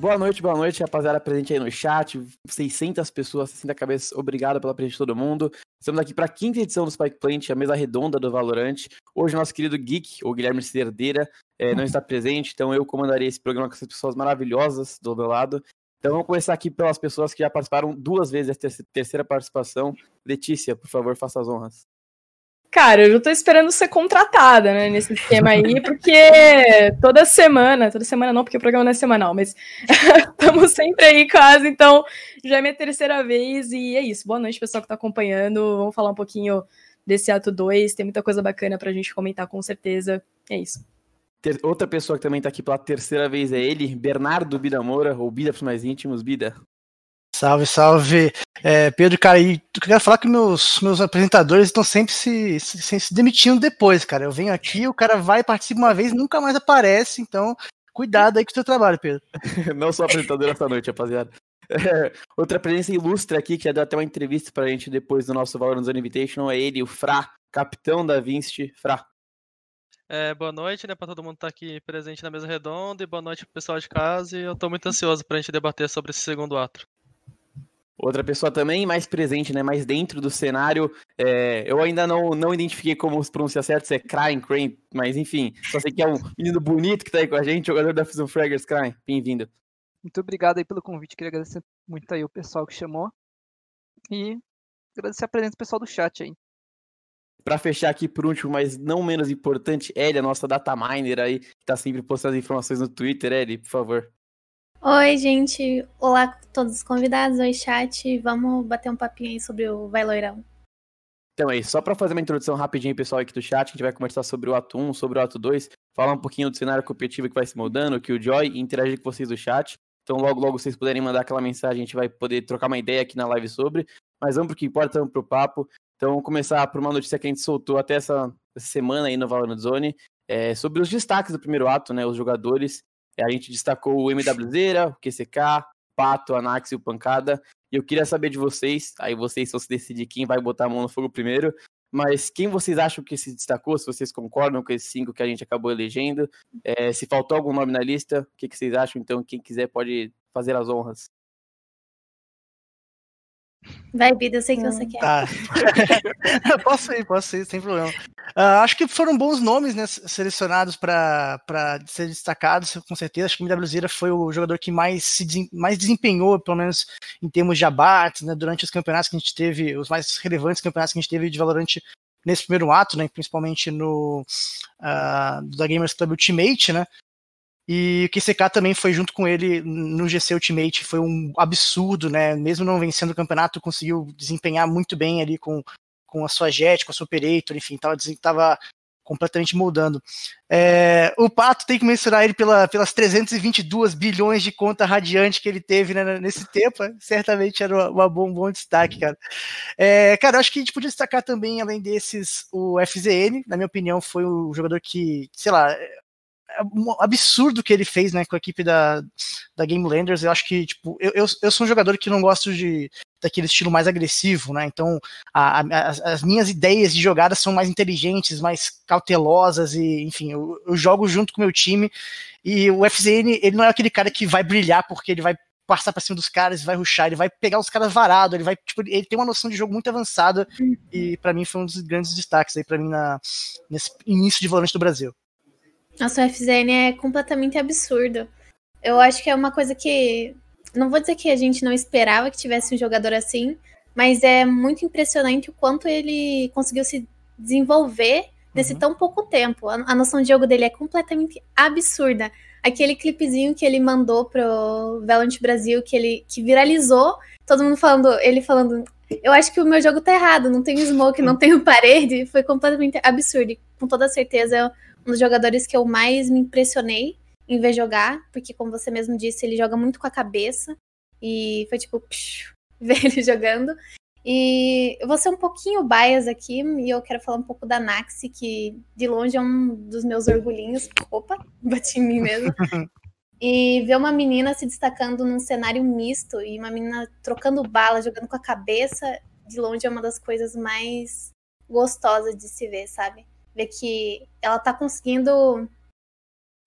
Boa noite, boa noite, rapaziada presente aí no chat. 600 pessoas, 60 cabeças. Obrigado pela presença de todo mundo. Estamos aqui para a quinta edição do Spike Plant, a mesa redonda do Valorant. Hoje, nosso querido Geek, o Guilherme Cerdeira, é, não está presente, então eu comandarei esse programa com essas pessoas maravilhosas do meu lado. Então vamos começar aqui pelas pessoas que já participaram duas vezes, essa terceira participação. Letícia, por favor, faça as honras. Cara, eu já tô esperando ser contratada, né, nesse esquema aí, porque toda semana, toda semana não, porque o programa não é semanal, mas estamos sempre aí quase, então já é minha terceira vez e é isso. Boa noite, pessoal que tá acompanhando. Vamos falar um pouquinho desse ato 2, tem muita coisa bacana pra gente comentar com certeza. É isso. Outra pessoa que também tá aqui pela terceira vez é ele, Bernardo Bida Moura, ou Bida para os mais íntimos, Bida. Salve, salve. É, Pedro, cara, e eu quero falar que meus, meus apresentadores estão sempre se, se, se, demitindo depois, cara. Eu venho aqui, o cara vai, participa uma vez nunca mais aparece, então cuidado aí com o seu trabalho, Pedro. Não sou apresentador essa noite, rapaziada. É, outra presença ilustre aqui, que já deu até uma entrevista pra gente depois do nosso Valorant Zone Invitation, é ele, o Fra, capitão da Vinci. Fra. É, boa noite, né, para todo mundo estar tá aqui presente na mesa redonda e boa noite pro pessoal de casa. E eu tô muito ansioso pra gente debater sobre esse segundo ato. Outra pessoa também mais presente, né? Mais dentro do cenário. É, eu ainda não, não identifiquei como se pronuncia certo, se é Crime, Crane, mas enfim, só sei que é um menino bonito que tá aí com a gente, jogador da Fusion Fraggers, Crime. Bem-vindo. Muito obrigado aí pelo convite, queria agradecer muito aí o pessoal que chamou. E agradecer a presença do pessoal do chat aí. Para fechar aqui por último, mas não menos importante, Ellie, a nossa data miner aí, que tá sempre postando informações no Twitter, Ellie, por favor. Oi, gente. Olá a todos os convidados. Oi, chat. Vamos bater um papinho aí sobre o Vai Loirão. Então é só para fazer uma introdução rapidinho, pessoal, aqui do chat, a gente vai conversar sobre o ato 1, sobre o ato 2, falar um pouquinho do cenário competitivo que vai se mudando, que o Joy, e interagir com vocês do chat. Então logo, logo vocês puderem mandar aquela mensagem, a gente vai poder trocar uma ideia aqui na live sobre. Mas vamos pro que importa, vamos pro papo. Então vamos começar por uma notícia que a gente soltou até essa, essa semana aí no Valorant Zone, é, sobre os destaques do primeiro ato, né, os jogadores a gente destacou o MWZera, o QCK, Pato, Anax e o Pancada. E eu queria saber de vocês, aí vocês vão se decidir quem vai botar a mão no fogo primeiro, mas quem vocês acham que se destacou, se vocês concordam com esses cinco que a gente acabou elegendo, é, se faltou algum nome na lista, o que, que vocês acham? Então, quem quiser pode fazer as honras. Vai, Bida, eu sei que você quer. Tá. posso ir, posso ir, sem problema. Uh, acho que foram bons nomes né, selecionados para ser destacados, com certeza. Acho que o MWZera foi o jogador que mais se mais desempenhou, pelo menos em termos de abates, né, durante os campeonatos que a gente teve, os mais relevantes campeonatos que a gente teve de Valorant nesse primeiro ato, né, principalmente no uh, da Gamers Club Ultimate, né, e o QCK também foi junto com ele no GC Ultimate, foi um absurdo, né? Mesmo não vencendo o campeonato, conseguiu desempenhar muito bem ali com, com a sua Jet, com a sua Operator, enfim, tava, tava completamente moldando. É, o Pato tem que mencionar ele pela, pelas 322 bilhões de conta radiante que ele teve né, nesse tempo, certamente era uma, uma bom, um bom destaque, cara. É, cara, acho que a gente podia destacar também, além desses, o FZN, na minha opinião, foi o jogador que, sei lá, um absurdo que ele fez, né, com a equipe da, da Game Landers. Eu acho que, tipo, eu, eu, eu sou um jogador que não gosto de daquele estilo mais agressivo, né? Então, a, a, as, as, minhas ideias de jogada são mais inteligentes, mais cautelosas e, enfim, eu, eu jogo junto com o meu time. E o FZN, ele não é aquele cara que vai brilhar porque ele vai passar para cima dos caras, vai ruxar, ele vai pegar os caras varado, ele vai, tipo, ele tem uma noção de jogo muito avançada e para mim foi um dos grandes destaques aí para mim na, nesse início de volante do Brasil. Nossa, o FZN é completamente absurdo. Eu acho que é uma coisa que. Não vou dizer que a gente não esperava que tivesse um jogador assim, mas é muito impressionante o quanto ele conseguiu se desenvolver nesse uhum. tão pouco tempo. A, a, noção de jogo dele é completamente absurda. Aquele clipezinho que ele mandou pro Valorant Brasil, que ele que viralizou, todo mundo falando, ele falando, eu acho que o meu jogo tá errado, não tem smoke, não tem parede, foi completamente absurdo. E, com toda certeza um dos jogadores que eu mais me impressionei em ver jogar, porque, como você mesmo disse, ele joga muito com a cabeça. E foi tipo, psh, ver ele jogando. E eu vou ser um pouquinho bias aqui, e eu quero falar um pouco da Naxi, que de longe é um dos meus orgulhinhos. Opa, bati em mim mesmo. E ver uma menina se destacando num cenário misto e uma menina trocando bala, jogando com a cabeça, de longe é uma das coisas mais gostosas de se ver, sabe? Ver que ela tá conseguindo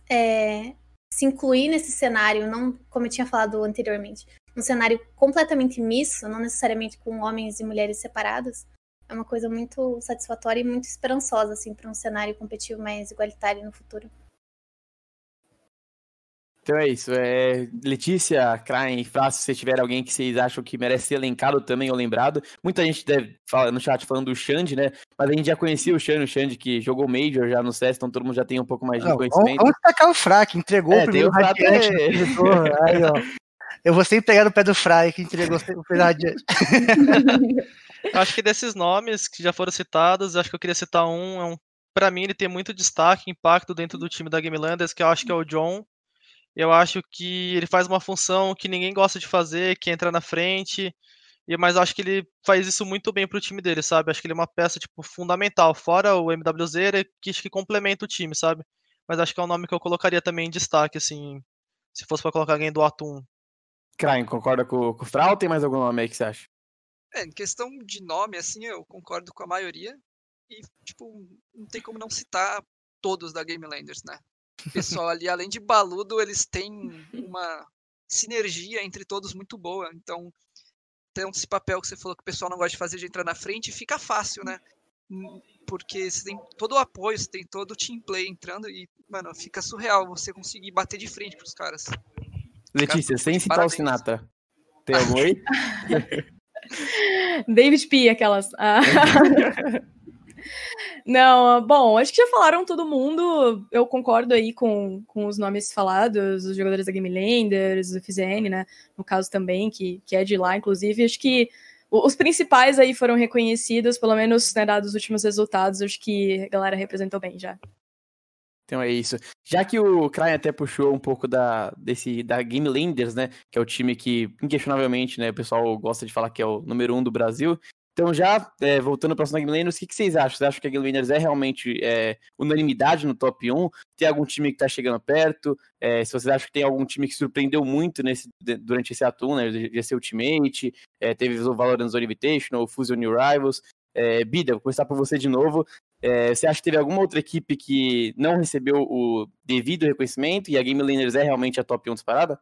é, se incluir nesse cenário, não como eu tinha falado anteriormente, um cenário completamente misto, não necessariamente com homens e mulheres separados, é uma coisa muito satisfatória e muito esperançosa assim para um cenário competitivo mais igualitário no futuro. Então é isso. É... Letícia, Krain, Frácio, se vocês tiverem alguém que vocês acham que merece ser elencado também ou lembrado. Muita gente deve falar no chat falando do Xande, né? Mas a gente já conhecia o Xande, o Xande que jogou Major já no CS, então todo mundo já tem um pouco mais de Não, conhecimento. Vamos destacar o Frack, entregou É, o primeiro tem o radiante. é. aí, ó. Eu vou sempre pegar no pé do Fry, que entregou o radiante. Eu acho que desses nomes que já foram citados, acho que eu queria citar um, é um para mim ele tem muito destaque, impacto dentro do time da Gamelanders, que eu acho que é o John. Eu acho que ele faz uma função que ninguém gosta de fazer, que é entrar na frente. E mas acho que ele faz isso muito bem pro time dele, sabe? Acho que ele é uma peça tipo fundamental, fora o MWZ, que acho que complementa o time, sabe? Mas acho que é um nome que eu colocaria também em destaque assim, se fosse para colocar alguém do Atum. Krain, concorda com, com o Frau ou tem mais algum nome aí que você acha? É, em questão de nome, assim, eu concordo com a maioria. E, tipo, não tem como não citar todos da Game Landers, né? O pessoal ali, além de baludo, eles têm uma sinergia entre todos muito boa. Então, tem esse papel que você falou que o pessoal não gosta de fazer de entrar na frente, fica fácil, né? Hum, Porque você tem todo o apoio, você tem todo o team play entrando e, mano, fica surreal você conseguir bater de frente pros caras. Letícia, sem citar Parabéns. o Sinatra. Tem algum aí? David P, aquelas. Ah. Não, bom, acho que já falaram todo mundo. Eu concordo aí com, com os nomes falados, os jogadores da Game Landers, do FZN, né? No caso também, que, que é de lá, inclusive. Acho que o- os principais aí foram reconhecidos, pelo menos né, dados os últimos resultados. Acho que a galera representou bem já. Então é isso. Já que o Krain até puxou um pouco da, desse, da Game né? Que é o time que, inquestionavelmente, né, o pessoal gosta de falar que é o número um do Brasil. Então, já é, voltando para a Landers, o que, que vocês acham? Vocês acham que a Landers é realmente é, unanimidade no top 1? Tem algum time que está chegando perto? É, se vocês acham que tem algum time que surpreendeu muito nesse, durante esse atum, né? De ser Ultimate, é, teve o Valorant Zone Invitational, o Fusion New Rivals. É, Bida, vou começar por você de novo. É, você acha que teve alguma outra equipe que não recebeu o devido reconhecimento e a Game Landers é realmente a top 1 disparada?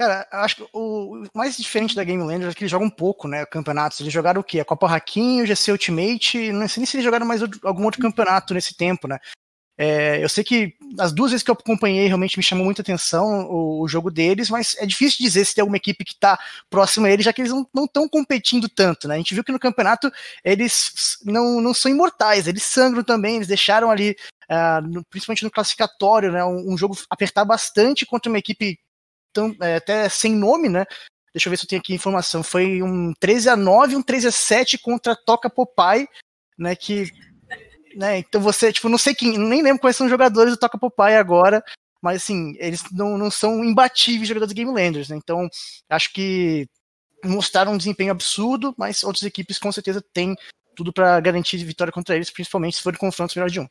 Cara, acho que o mais diferente da Game Landers é que eles jogam pouco, né? Campeonatos. Eles jogaram o quê? A Copa Raquinho, o GC Ultimate. Não sei nem se eles jogaram mais algum outro campeonato nesse tempo, né? É, eu sei que as duas vezes que eu acompanhei realmente me chamou muita atenção o, o jogo deles, mas é difícil dizer se tem alguma equipe que tá próxima a eles, já que eles não estão competindo tanto, né? A gente viu que no campeonato eles não, não são imortais, eles sangram também, eles deixaram ali, ah, no- principalmente no classificatório, né? Um, um jogo apertar bastante contra uma equipe tão, é, até sem nome, né? Deixa eu ver se eu tenho aqui informação. Foi um 13 a 9 um 13 a 7 contra Toca Popeye, né? Que. Né, então você, tipo, não sei quem, nem lembro quais são os jogadores do Toca Popeye agora, mas assim, eles não, não são imbatíveis jogadores Game Landers, né? Então, acho que mostraram um desempenho absurdo, mas outras equipes com certeza têm tudo para garantir vitória contra eles, principalmente se forem confrontos melhor de um.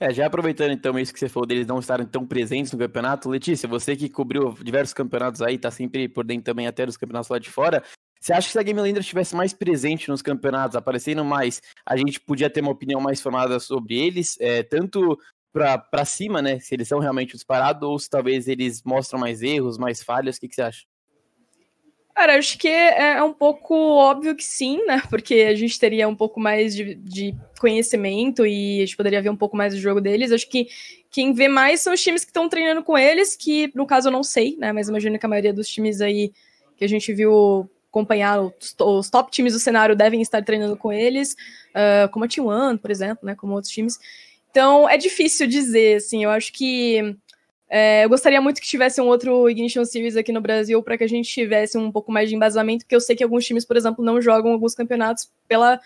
É, já aproveitando então isso que você falou deles não estarem tão presentes no campeonato, Letícia, você que cobriu diversos campeonatos aí, tá sempre por dentro também até dos campeonatos lá de fora, você acha que se a Game estivesse mais presente nos campeonatos, aparecendo mais, a gente podia ter uma opinião mais formada sobre eles, é, tanto pra cima, né, se eles são realmente disparados, ou se talvez eles mostram mais erros, mais falhas, o que, que você acha? Cara, acho que é um pouco óbvio que sim, né? Porque a gente teria um pouco mais de, de conhecimento e a gente poderia ver um pouco mais do jogo deles. Acho que quem vê mais são os times que estão treinando com eles, que no caso eu não sei, né? Mas imagino que a maioria dos times aí que a gente viu acompanhar, os, os top times do cenário devem estar treinando com eles, ah, como a T1, por exemplo, né? Como outros times. Então é difícil dizer, assim, eu acho que é, eu gostaria muito que tivesse um outro Ignition Series aqui no Brasil para que a gente tivesse um pouco mais de embasamento, porque eu sei que alguns times, por exemplo, não jogam alguns campeonatos pela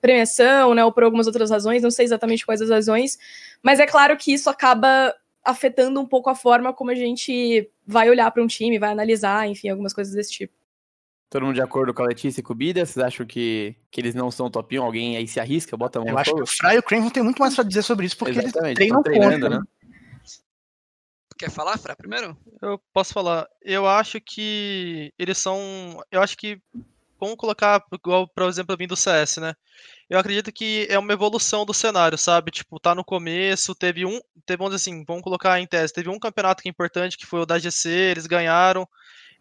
premiação, né, ou por algumas outras razões, não sei exatamente quais as razões, mas é claro que isso acaba afetando um pouco a forma como a gente vai olhar para um time, vai analisar, enfim, algumas coisas desse tipo. Todo mundo de acordo com a Letícia e com o Bida? Vocês acham que, que eles não são top 1? Alguém aí se arrisca, bota a mão Eu acho que o Fry e o Crane vão ter muito mais pra dizer sobre isso, porque Exatamente, eles treinam treinando, contra, né? Quer falar, Fra, primeiro? Eu posso falar. Eu acho que eles são. Eu acho que. Vamos colocar, igual, por exemplo, vindo do CS, né? eu acredito que é uma evolução do cenário, sabe? Tipo, tá no começo, teve um, teve, vamos dizer assim, vamos colocar em tese, teve um campeonato que é importante, que foi o da GC, eles ganharam,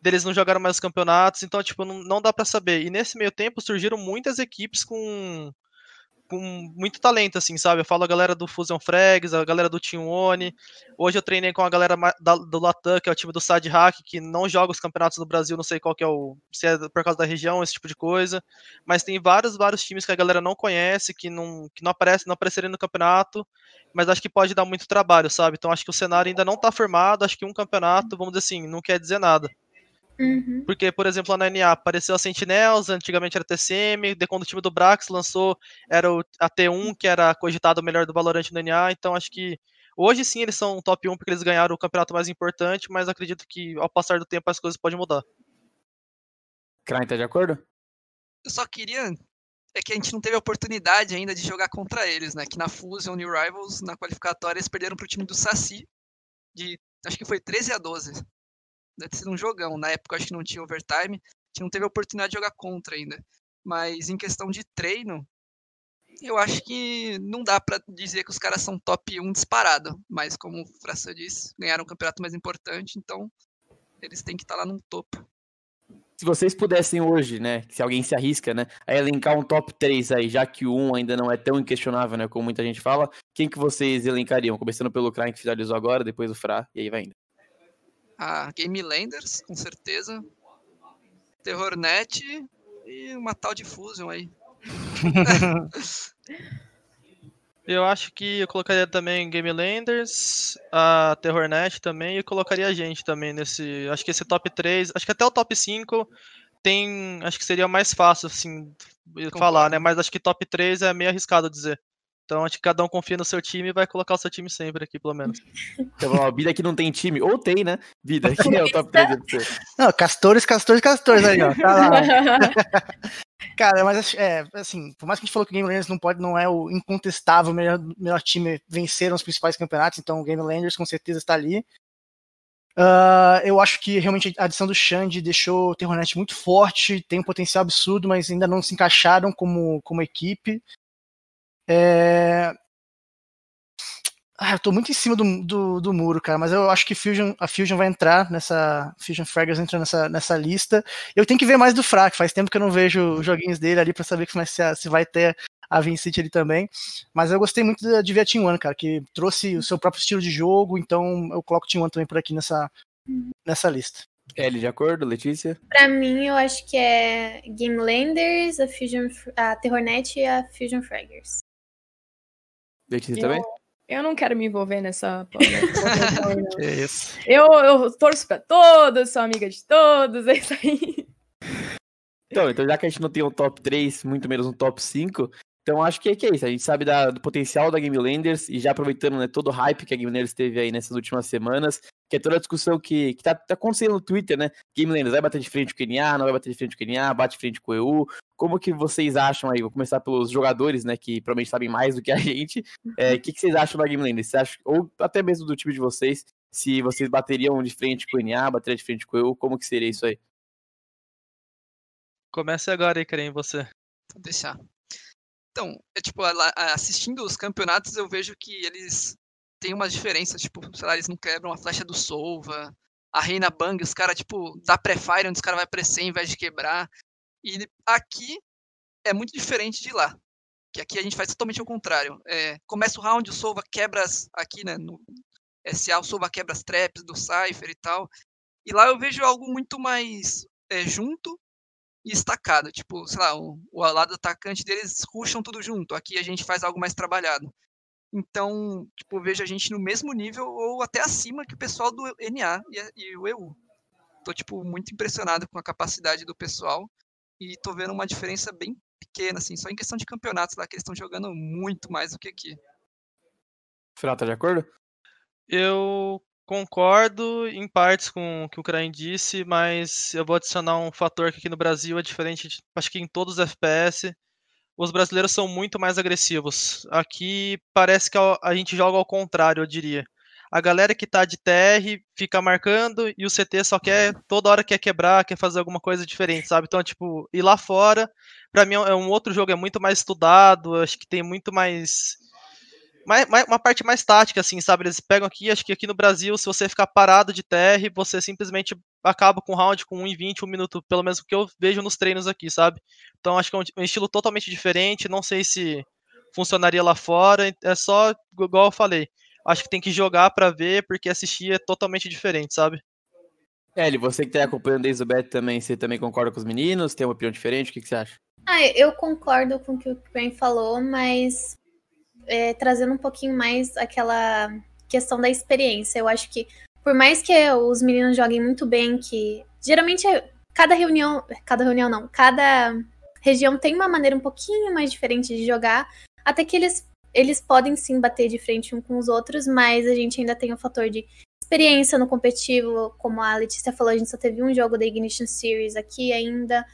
eles não jogaram mais os campeonatos, então, tipo, não, não dá para saber. E nesse meio tempo surgiram muitas equipes com com muito talento, assim, sabe? Eu falo a galera do Fusion Frags, a galera do Team One. Hoje eu treinei com a galera da, do Latam, que é o time do Sad Hack, que não joga os campeonatos do Brasil, não sei qual que é o. se é por causa da região, esse tipo de coisa. Mas tem vários, vários times que a galera não conhece, que não, que não aparecem, não apareceriam no campeonato, mas acho que pode dar muito trabalho, sabe? Então acho que o cenário ainda não tá formado, acho que um campeonato, vamos dizer assim, não quer dizer nada. Uhum. Porque, por exemplo, na NA apareceu a Sentinels, antigamente era TCM, de quando o time do Brax lançou, era o, a T1, que era cogitado o melhor do Valorant no NA, então acho que hoje sim eles são top 1 porque eles ganharam o campeonato mais importante, mas acredito que ao passar do tempo as coisas podem mudar. Krain, tá de acordo? Eu só queria. É que a gente não teve a oportunidade ainda de jogar contra eles, né? Que na Fusion New Rivals, na qualificatória, eles perderam pro time do Saci. De. Acho que foi 13 a 12 deve sido um jogão. Na época acho que não tinha overtime, a gente não teve a oportunidade de jogar contra ainda. Mas em questão de treino, eu acho que não dá para dizer que os caras são top 1 disparado. Mas como o Fraça disse, ganharam o campeonato mais importante, então eles têm que estar tá lá no topo. Se vocês pudessem hoje, né, se alguém se arrisca, né, a elencar um top 3 aí, já que o 1 ainda não é tão inquestionável, né, como muita gente fala, quem que vocês elencariam? Começando pelo Krain que finalizou agora, depois o Fra, e aí vai indo a Game Landers, com certeza. Terrornet e uma tal de Fusion aí. eu acho que eu colocaria também Game Landers, a Terrornet também, e colocaria a gente também nesse. Acho que esse top 3, acho que até o top 5 tem. Acho que seria mais fácil, assim, Concordo. falar, né? Mas acho que top 3 é meio arriscado dizer. Então acho que cada um confia no seu time e vai colocar o seu time sempre aqui, pelo menos. Então, ó, Bida aqui não tem time. Ou tem, né? Bida, aqui é o top 3 de você. Não, Castores, Castores, Castores aí, ó. Tá lá. Cara, mas é, assim, por mais que a gente falou que o Game Landers não pode, não é o incontestável melhor, melhor time, venceram os principais campeonatos, então o Game Landers com certeza está ali. Uh, eu acho que realmente a adição do Xande deixou o Terronet muito forte, tem um potencial absurdo, mas ainda não se encaixaram como, como equipe. É... Ah, eu tô muito em cima do, do, do, muro, cara, mas eu acho que Fusion, a Fusion vai entrar nessa. Fusion Fraggers entra nessa, nessa lista. Eu tenho que ver mais do Frac, faz tempo que eu não vejo os joguinhos dele ali para saber se, se vai ter a Vincent ali também. Mas eu gostei muito de ver a Team One, cara, que trouxe o seu próprio estilo de jogo, então eu coloco o Team One também por aqui nessa, nessa lista. L de acordo, Letícia? Pra mim, eu acho que é Game Landers, a Fusion, a Terrornet e a Fusion Fraggers. Letícia eu, também? Eu não quero me envolver nessa. é isso. Eu, eu torço pra todos, sou amiga de todos, é isso aí. Então, então, já que a gente não tem um top 3, muito menos um top 5, então acho que é, que é isso. A gente sabe da, do potencial da Game Landers e já aproveitando né, todo o hype que a Game Landers teve aí nessas últimas semanas, que é toda a discussão que, que tá, tá acontecendo no Twitter, né? Game Landers vai bater de frente com o KNA, não vai bater de frente com o KNA, bate de frente com o EU. Como que vocês acham aí? Vou começar pelos jogadores, né? Que provavelmente sabem mais do que a gente. O é, que, que vocês acham da Game Landers? Você acha, ou até mesmo do time de vocês, se vocês bateriam de frente com o NA, bateriam de frente com o EU, como que seria isso aí? Comece agora aí, Karen, você. Vou deixar. Então, é tipo, assistindo os campeonatos, eu vejo que eles tem umas diferenças, tipo, sei lá, eles não quebram a flecha do Solva, a Reina Bang, os caras, tipo, dá pré-fire onde os caras vai pré em vez de quebrar. E aqui é muito diferente de lá. Que aqui a gente faz totalmente o contrário. É, começa o round, o Solva quebra aqui, né, no SA, o Solva quebra as traps do Cypher e tal. E lá eu vejo algo muito mais é, junto e estacado. Tipo, sei lá, o, o lado atacante deles ruxam tudo junto. Aqui a gente faz algo mais trabalhado. Então, tipo, eu vejo a gente no mesmo nível ou até acima que o pessoal do NA e, e o EU. Tô, tipo, muito impressionado com a capacidade do pessoal e tô vendo uma diferença bem pequena, assim, só em questão de campeonatos lá, que eles estão jogando muito mais do que aqui. Final, tá de acordo? Eu concordo em partes com o que o Krain disse, mas eu vou adicionar um fator que aqui no Brasil é diferente, acho que em todos os FPS, os brasileiros são muito mais agressivos. Aqui parece que a gente joga ao contrário, eu diria. A galera que tá de TR fica marcando e o CT só quer, toda hora quer quebrar, quer fazer alguma coisa diferente, sabe? Então, tipo, ir lá fora, para mim é um outro jogo, é muito mais estudado, acho que tem muito mais mais, uma parte mais tática, assim, sabe? Eles pegam aqui, acho que aqui no Brasil, se você ficar parado de TR, você simplesmente acaba com o round com 1 em 20, um minuto, pelo menos o que eu vejo nos treinos aqui, sabe? Então acho que é um estilo totalmente diferente, não sei se funcionaria lá fora, é só, igual eu falei, acho que tem que jogar para ver, porque assistir é totalmente diferente, sabe? Ellie, você que tá acompanhando desde o beta também, você também concorda com os meninos? Tem uma opinião diferente? O que, que você acha? Ah, eu concordo com o que o Ben falou, mas é, trazendo um pouquinho mais aquela questão da experiência. Eu acho que, por mais que os meninos joguem muito bem, que geralmente é, cada reunião, cada reunião não, cada região tem uma maneira um pouquinho mais diferente de jogar, até que eles, eles podem sim bater de frente um com os outros, mas a gente ainda tem o fator de experiência no competitivo, como a Letícia falou, a gente só teve um jogo da Ignition Series aqui ainda.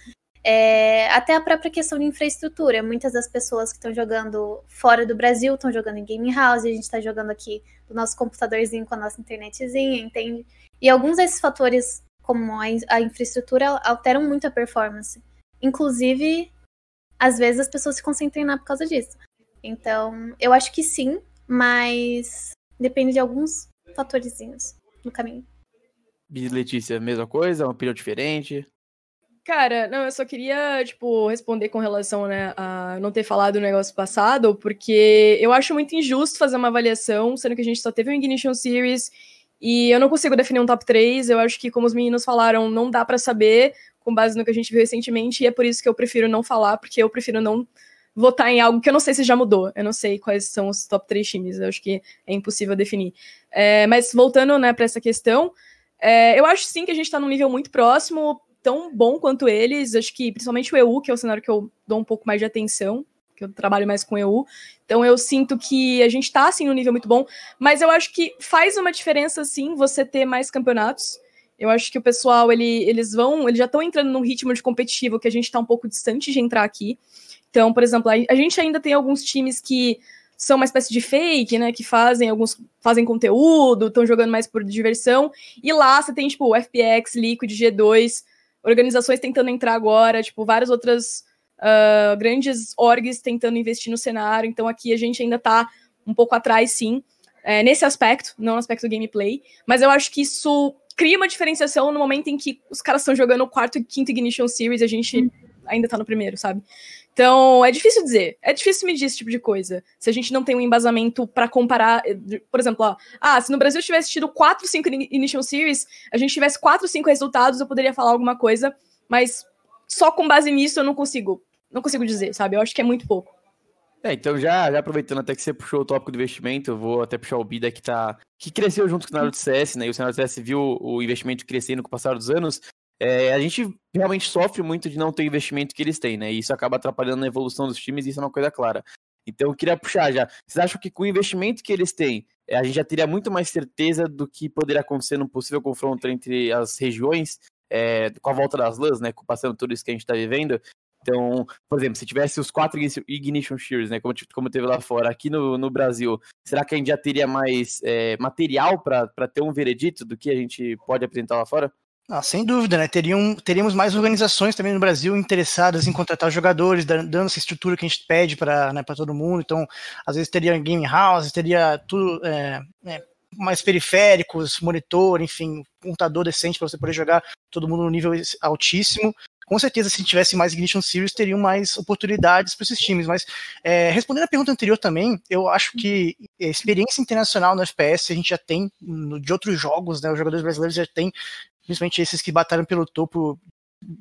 É, até a própria questão de infraestrutura. Muitas das pessoas que estão jogando fora do Brasil estão jogando em game house, a gente está jogando aqui do nosso computadorzinho com a nossa internetzinha, entende? E alguns desses fatores, como a, a infraestrutura, alteram muito a performance. Inclusive, às vezes as pessoas ficam sem treinar por causa disso. Então, eu acho que sim, mas depende de alguns fatorzinhos no caminho. Letícia, mesma coisa? Uma opinião diferente? Cara, não, eu só queria, tipo, responder com relação, né, a não ter falado o negócio passado, porque eu acho muito injusto fazer uma avaliação, sendo que a gente só teve um Ignition Series e eu não consigo definir um top 3. Eu acho que, como os meninos falaram, não dá para saber com base no que a gente viu recentemente, e é por isso que eu prefiro não falar, porque eu prefiro não votar em algo que eu não sei se já mudou. Eu não sei quais são os top 3 times, eu acho que é impossível definir. É, mas voltando, né, para essa questão, é, eu acho sim que a gente tá num nível muito próximo tão bom quanto eles. Acho que principalmente o EU, que é o cenário que eu dou um pouco mais de atenção, que eu trabalho mais com EU. Então eu sinto que a gente tá assim no nível muito bom, mas eu acho que faz uma diferença sim você ter mais campeonatos. Eu acho que o pessoal, ele, eles vão, eles já estão entrando num ritmo de competitivo que a gente está um pouco distante de entrar aqui. Então, por exemplo, a, gente ainda tem alguns times que são uma espécie de fake, né? Que fazem alguns fazem conteúdo, estão jogando mais por diversão. E lá você tem, tipo, o FPX, Liquid, G2, organizações tentando entrar agora, tipo, várias outras uh, grandes orgs tentando investir no cenário. Então aqui a gente ainda tá um pouco atrás, sim, é, nesse aspecto, não no aspecto do gameplay. Mas eu acho que isso cria uma diferenciação no momento em que os caras estão jogando o quarto e quinto Ignition Series e a gente ainda tá no primeiro, sabe? Então, é difícil dizer. É difícil medir esse tipo de coisa. Se a gente não tem um embasamento para comparar. Eh, por exemplo, ó, ah, se no Brasil tivesse tido 4, 5 Initial Series, a gente tivesse 4, 5 resultados, eu poderia falar alguma coisa, mas só com base nisso eu não consigo. Não consigo dizer, sabe? Eu acho que é muito pouco. É, então já, já aproveitando até que você puxou o tópico do investimento, eu vou até puxar o Bida que tá. que cresceu junto com o cenário do CS, né? E o cenário do CS viu o investimento crescendo com o passar dos anos é, a gente realmente sofre muito de não ter o investimento que eles têm, né? E isso acaba atrapalhando a evolução dos times, e isso é uma coisa clara. Então eu queria puxar já. Vocês acham que com o investimento que eles têm, é, a gente já teria muito mais certeza do que poderia acontecer num possível confronto entre as regiões, é, com a volta das lãs, né? Passando tudo isso que a gente está vivendo. Então, por exemplo, se tivesse os quatro Ignition Shears, né, como, como teve lá fora, aqui no, no Brasil, será que a gente já teria mais é, material para ter um veredito do que a gente pode apresentar lá fora? Ah, sem dúvida, né? Teriam, teríamos mais organizações também no Brasil interessadas em contratar jogadores, dando essa estrutura que a gente pede para né, todo mundo. Então, às vezes teria game house, teria tudo é, é, mais periféricos, monitor, enfim, computador decente para você poder jogar todo mundo no nível altíssimo. Com certeza, se tivesse mais Ignition Series, teriam mais oportunidades para esses times. Mas, é, respondendo a pergunta anterior também, eu acho que experiência internacional no FPS a gente já tem de outros jogos, né? Os jogadores brasileiros já têm principalmente esses que batalham pelo topo,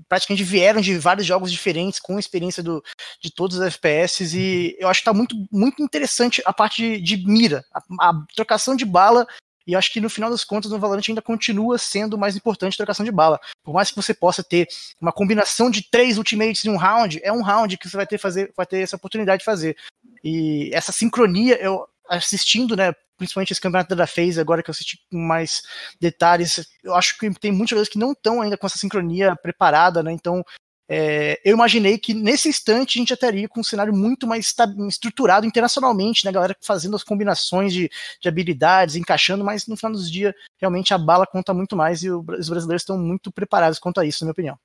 praticamente vieram de vários jogos diferentes, com experiência do, de todos os FPS, e eu acho que está muito, muito interessante a parte de, de mira, a, a, trocação de bala, e acho que no final das contas no Valorant ainda continua sendo mais importante a trocação de bala. Por mais que você possa ter uma combinação de três ultimates em um round, é um round que você vai ter, fazer, vai ter essa oportunidade de fazer. E essa sincronia, eu assistindo, né, principalmente esse campeonato da FaZe, agora que eu assisti com mais detalhes, eu acho que tem muitos jogadores que não estão ainda com essa sincronia preparada, né? Então, é, eu imaginei que nesse instante a gente já estaria com um cenário muito mais estruturado internacionalmente, né, galera fazendo as combinações de, de habilidades, encaixando, mas no final dos dias realmente a bala conta muito mais e os brasileiros estão muito preparados quanto a isso, na minha opinião.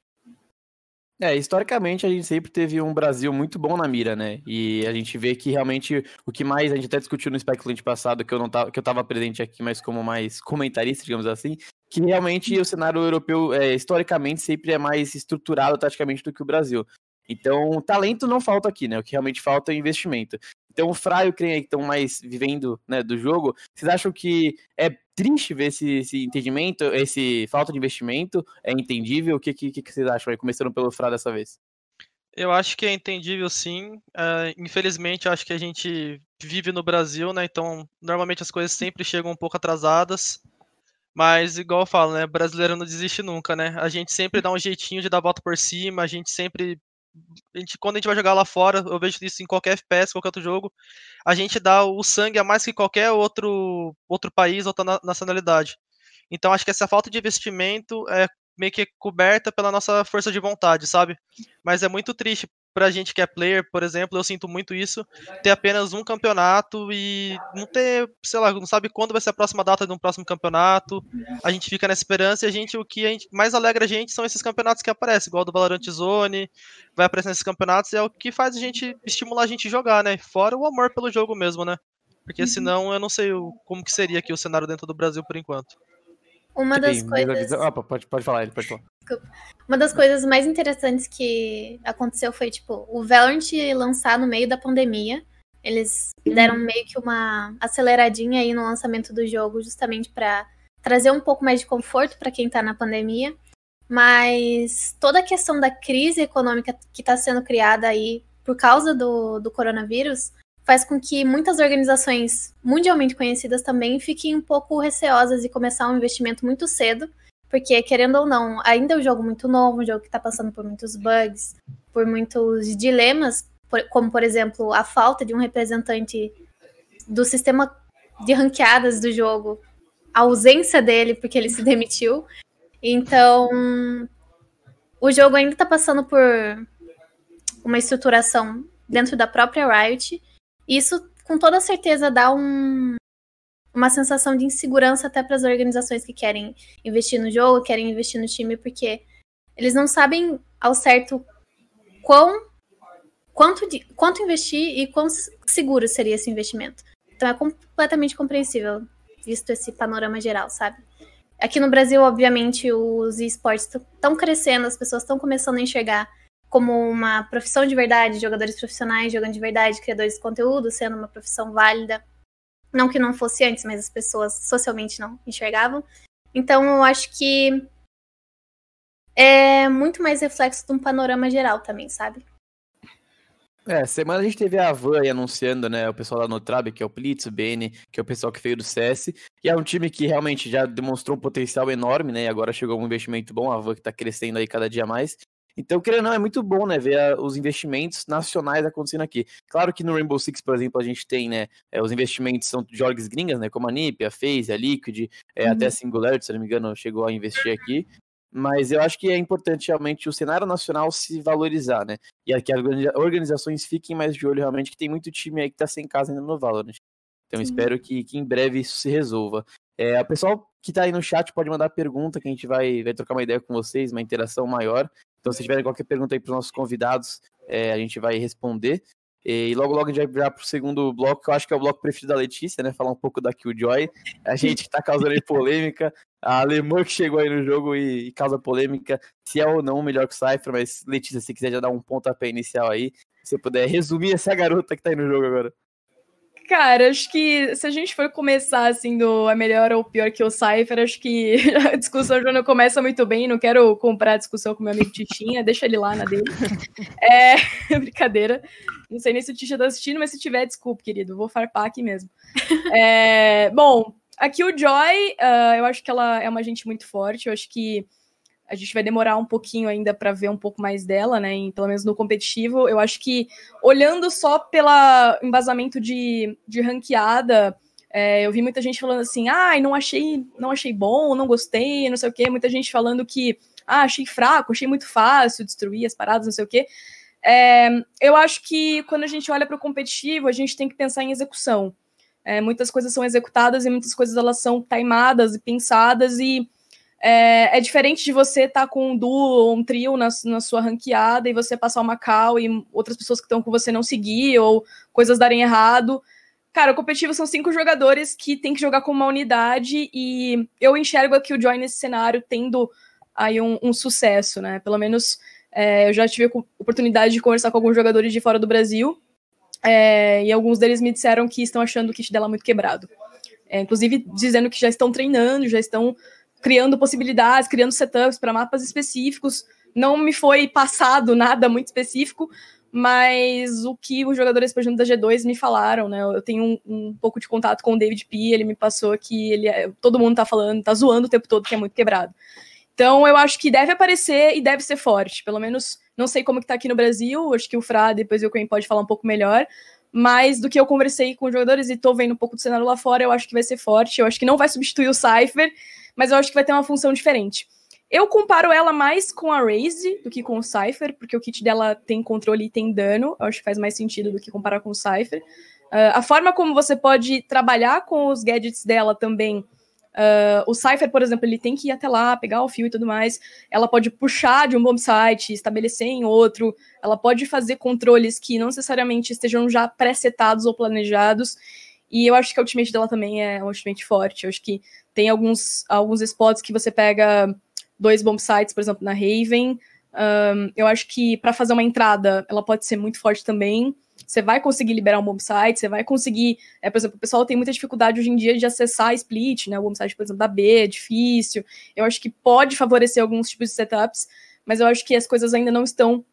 É, historicamente a gente sempre teve um Brasil muito bom na mira, né? E a gente vê que realmente o que mais, a gente até discutiu no especulante passado, que eu não tava, que eu tava presente aqui, mas como mais comentarista, digamos assim, que realmente o cenário europeu, é, historicamente, sempre é mais estruturado taticamente do que o Brasil. Então, talento não falta aqui, né? O que realmente falta é investimento. Então, o Fra e o que estão mais vivendo né, do jogo, vocês acham que é triste ver esse, esse entendimento, esse falta de investimento? É entendível? O que, que, que vocês acham aí, começando pelo Fra dessa vez? Eu acho que é entendível sim. Uh, infelizmente, acho que a gente vive no Brasil, né? Então, normalmente as coisas sempre chegam um pouco atrasadas. Mas, igual eu falo, né? Brasileiro não desiste nunca, né? A gente sempre dá um jeitinho de dar a volta por cima, a gente sempre a gente, quando a gente vai jogar lá fora, eu vejo isso em qualquer FPS, qualquer outro jogo, a gente dá o sangue a mais que qualquer outro, outro país, outra nacionalidade. Então acho que essa falta de investimento é meio que coberta pela nossa força de vontade, sabe? Mas é muito triste pra gente que é player, por exemplo, eu sinto muito isso, ter apenas um campeonato e não ter, sei lá, não sabe quando vai ser a próxima data de um próximo campeonato. A gente fica nessa esperança e a gente, o que gente, mais alegra a gente são esses campeonatos que aparecem, igual do Valorant Zone, vai aparecendo esses campeonatos, é o que faz a gente, estimular a gente a jogar, né? Fora o amor pelo jogo mesmo, né? Porque senão eu não sei como que seria aqui o cenário dentro do Brasil por enquanto. Uma das coisas. Opa, pode, pode falar, ele pode falar. Desculpa. Uma das coisas mais interessantes que aconteceu foi, tipo, o Valorant lançar no meio da pandemia. Eles deram meio que uma aceleradinha aí no lançamento do jogo, justamente para trazer um pouco mais de conforto para quem tá na pandemia. Mas toda a questão da crise econômica que está sendo criada aí por causa do, do coronavírus faz com que muitas organizações mundialmente conhecidas também fiquem um pouco receosas de começar um investimento muito cedo, porque, querendo ou não, ainda é um jogo muito novo, um jogo que está passando por muitos bugs, por muitos dilemas, como, por exemplo, a falta de um representante do sistema de ranqueadas do jogo, a ausência dele porque ele se demitiu. Então, o jogo ainda está passando por uma estruturação dentro da própria Riot isso, com toda certeza, dá um, uma sensação de insegurança até para as organizações que querem investir no jogo, querem investir no time, porque eles não sabem ao certo quão, quanto, de, quanto investir e quão seguro seria esse investimento. Então é completamente compreensível, visto esse panorama geral, sabe? Aqui no Brasil, obviamente, os esportes estão crescendo, as pessoas estão começando a enxergar como uma profissão de verdade, jogadores profissionais jogando de verdade, criadores de conteúdo, sendo uma profissão válida. Não que não fosse antes, mas as pessoas socialmente não enxergavam. Então eu acho que é muito mais reflexo de um panorama geral também, sabe? É, semana a gente teve a Van anunciando, né, o pessoal da Notrab, que é o Blitz, o BN, que é o pessoal que veio do CS, e é um time que realmente já demonstrou um potencial enorme, né, e agora chegou um investimento bom, a Van que tá crescendo aí cada dia mais, então, querendo ou não, é muito bom, né, ver a, os investimentos nacionais acontecendo aqui. Claro que no Rainbow Six, por exemplo, a gente tem, né, é, os investimentos são de orgs gringas, né, como a NiP, a FaZe, a Liquid, é, uhum. até a Singularity, se não me engano, chegou a investir aqui. Mas eu acho que é importante realmente o cenário nacional se valorizar, né? E que as organizações fiquem mais de olho realmente, que tem muito time aí que tá sem casa ainda no Valorant. Então Sim. espero que, que em breve isso se resolva. É, o pessoal que tá aí no chat pode mandar pergunta, que a gente vai, vai trocar uma ideia com vocês, uma interação maior. Então, se tiverem qualquer pergunta aí para os nossos convidados, é, a gente vai responder. E logo, logo a gente vai virar para o segundo bloco, que eu acho que é o bloco preferido da Letícia, né? Falar um pouco da Killjoy. A gente que está causando aí polêmica. A alemã que chegou aí no jogo e, e, causa polêmica, se é ou não melhor que o Cypher. Mas, Letícia, se quiser já dar um pontapé inicial aí, se você puder resumir essa garota que está aí no jogo agora. Cara, acho que se a gente for começar assim do é melhor ou pior que o Cypher, acho que a discussão já não começa muito bem. Não quero comprar a discussão com meu amigo Tichinha, deixa ele lá na dele. É brincadeira. Não sei nem se o Ticha tá assistindo, mas se tiver, desculpe, querido, vou farpar aqui mesmo. É, bom, aqui o Joy, uh, eu acho que ela é uma gente muito forte. Eu acho que a gente vai demorar um pouquinho ainda para ver um pouco mais dela, né? Em, pelo menos no competitivo. Eu acho que olhando só pelo embasamento de, de ranqueada, é, eu vi muita gente falando assim, ai, ah, não achei, não achei bom, não gostei, não sei o quê. Muita gente falando que ah, achei fraco, achei muito fácil destruir as paradas, não sei o quê. É, eu acho que quando a gente olha para o competitivo, a gente tem que pensar em execução. É, muitas coisas são executadas e muitas coisas elas são timadas e pensadas e é, é diferente de você estar tá com um duo ou um trio na, na, sua ranqueada e você passar uma call e outras pessoas que estão com você não seguir ou coisas darem errado. Cara, o competitivo são cinco jogadores que tem que jogar como uma unidade e eu enxergo aqui o Joy nesse cenário tendo aí um, um sucesso, né? Pelo menos é, eu já tive oportunidade de conversar com alguns jogadores de fora do Brasil é, e alguns deles me disseram que estão achando o kit dela muito quebrado. É, inclusive dizendo que já estão treinando, já estão criando possibilidades, criando setups para mapas específicos. Não me foi passado nada muito específico, mas o que os jogadores, por exemplo, da G2 me falaram, né? Eu tenho um, um, pouco de contato com o David P, ele me passou que ele é, todo mundo tá falando, tá zoando o tempo todo que é muito quebrado. Então eu acho que deve aparecer e deve ser forte, pelo menos não sei como que tá aqui no Brasil, acho que o Fra, depois o Queen pode falar um pouco melhor, mas do que eu conversei com os jogadores e tô vendo um pouco do cenário lá fora, eu acho que vai ser forte, eu acho que não vai substituir o Cypher, mas eu acho que vai ter uma função diferente. Eu comparo ela mais com a Raze do que com o Cypher, porque o kit dela tem controle e tem dano. Eu acho que faz mais sentido do que comparar com o Cypher. Uh, a forma como você pode trabalhar com os gadgets dela também. Uh, o Cypher, por exemplo, ele tem que ir até lá, pegar o fio e tudo mais. Ela pode puxar de um bomb site, estabelecer em outro. Ela pode fazer controles que não necessariamente estejam já pré-setados ou planejados. E eu acho que a ultimate dela também é um ultimate forte. Eu acho que tem alguns, alguns spots que você pega dois bomb sites, por exemplo, na Raven. Um, eu acho que para fazer uma entrada, ela pode ser muito forte também. Você vai conseguir liberar um bomb site, você vai conseguir. É, por exemplo, o pessoal tem muita dificuldade hoje em dia de acessar a split, né? O bomb site, por exemplo, da B é difícil. Eu acho que pode favorecer alguns tipos de setups, mas eu acho que as coisas ainda não estão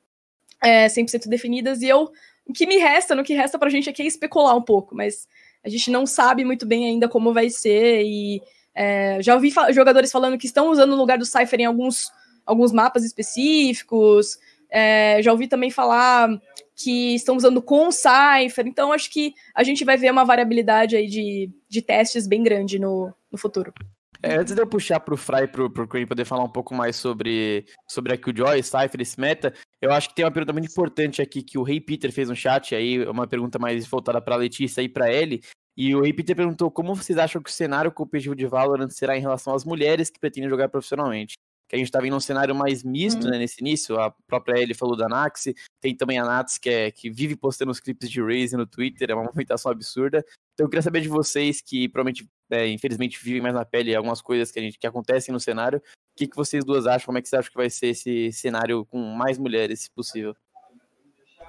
é, 100% definidas. E eu. O que me resta, no que resta pra gente aqui é especular um pouco, mas a gente não sabe muito bem ainda como vai ser e é, já ouvi fa jogadores falando que estão usando o lugar do Cypher em alguns, alguns mapas específicos. É, já ouvi também falar que estão usando com o Cypher. Então, acho que a gente vai ver uma variabilidade aí de, de testes bem grande no, no futuro. É, antes de eu puxar pro Fry e pro, pro Crane poder falar um pouco mais sobre, sobre a Killjoy, Cypher, esse meta, eu acho que tem uma pergunta muito importante aqui que o Rei Peter fez no chat, aí uma pergunta mais voltada pra Letícia e para ele, e o Peter perguntou como vocês acham que o cenário competitivo de Valorant será em relação às mulheres que pretendem jogar profissionalmente. Que a gente tá vendo um cenário mais misto, uhum. né, nesse início. A própria ele falou da Naxi, tem também a Nats, que, é, que vive postando os clipes de Raze no Twitter, é uma movimentação absurda. Então eu queria saber de vocês que provavelmente, é, infelizmente, vivem mais na pele algumas coisas que, a gente, que acontecem no cenário. O que, que vocês duas acham? Como é que vocês acham que vai ser esse cenário com mais mulheres, se possível?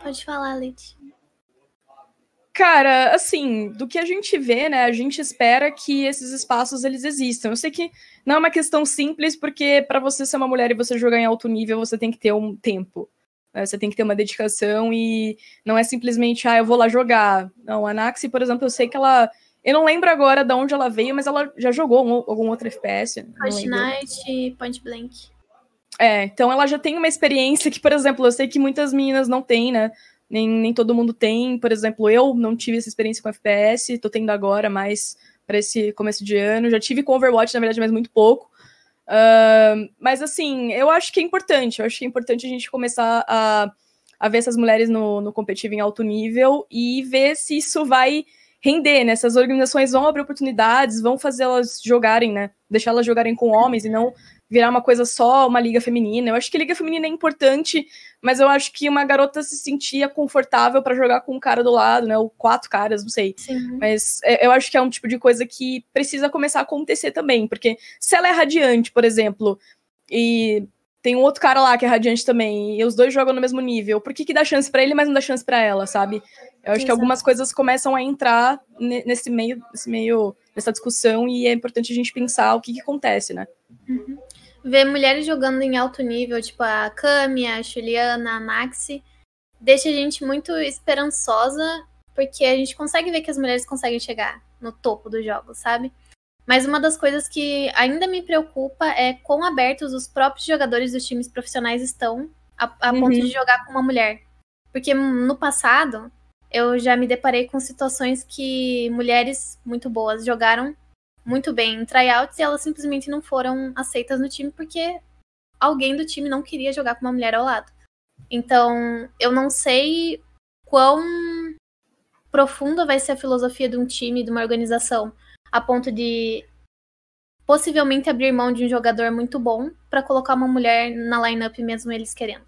Pode falar, Leti. Cara, assim, do que a gente vê, né, a gente espera que esses espaços eles existam. Eu sei que não é uma questão simples, porque para você ser uma mulher e você jogar em alto nível, você tem que ter um tempo. Né? Você tem que ter uma dedicação e não é simplesmente, ah, eu vou lá jogar. Não, a Naxi, por exemplo, eu sei que ela. Eu não lembro agora de onde ela veio, mas ela já jogou um, algum outro FPS. Fortnite e Point Blank. É, então ela já tem uma experiência que, por exemplo, eu sei que muitas meninas não têm, né? Nem, nem todo mundo tem. Por exemplo, eu não tive essa experiência com FPS, tô tendo agora mais para esse começo de ano. Já tive com Overwatch, na verdade, mas muito pouco. Uh, mas assim, eu acho que é importante. Eu acho que é importante a gente começar a, a ver essas mulheres no, no competitivo em alto nível e ver se isso vai render, né? Essas organizações vão abrir oportunidades, vão fazer elas jogarem, né? Deixar elas jogarem com homens e não virar uma coisa só, uma liga feminina. Eu acho que liga feminina é importante, mas eu acho que uma garota se sentia confortável para jogar com um cara do lado, né? Ou quatro caras, não sei. Sim. Mas é, eu acho que é um tipo de coisa que precisa começar a acontecer também, porque se ela é radiante, por exemplo, e tem um outro cara lá que é radiante também, e os dois jogam no mesmo nível, por que, que dá chance para ele, mas não dá chance para ela, sabe? Eu acho Exato. que algumas coisas começam a entrar nesse meio, nesse meio, nessa discussão, e é importante a gente pensar o que, que acontece, né? Uhum ver mulheres jogando em alto nível, tipo a Kami, a Juliana, a Maxi, deixa a gente muito esperançosa, porque a gente consegue ver que as mulheres conseguem chegar no topo do jogo, sabe? Mas uma das coisas que ainda me preocupa é quão abertos os próprios jogadores dos times profissionais estão a, a uhum. ponto de jogar com uma mulher. Porque no passado, eu já me deparei com situações que mulheres muito boas jogaram muito bem em tryouts e elas simplesmente não foram aceitas no time porque alguém do time não queria jogar com uma mulher ao lado. Então, eu não sei quão profunda vai ser a filosofia de um time, de uma organização, a ponto de possivelmente abrir mão de um jogador muito bom para colocar uma mulher na lineup mesmo eles querendo.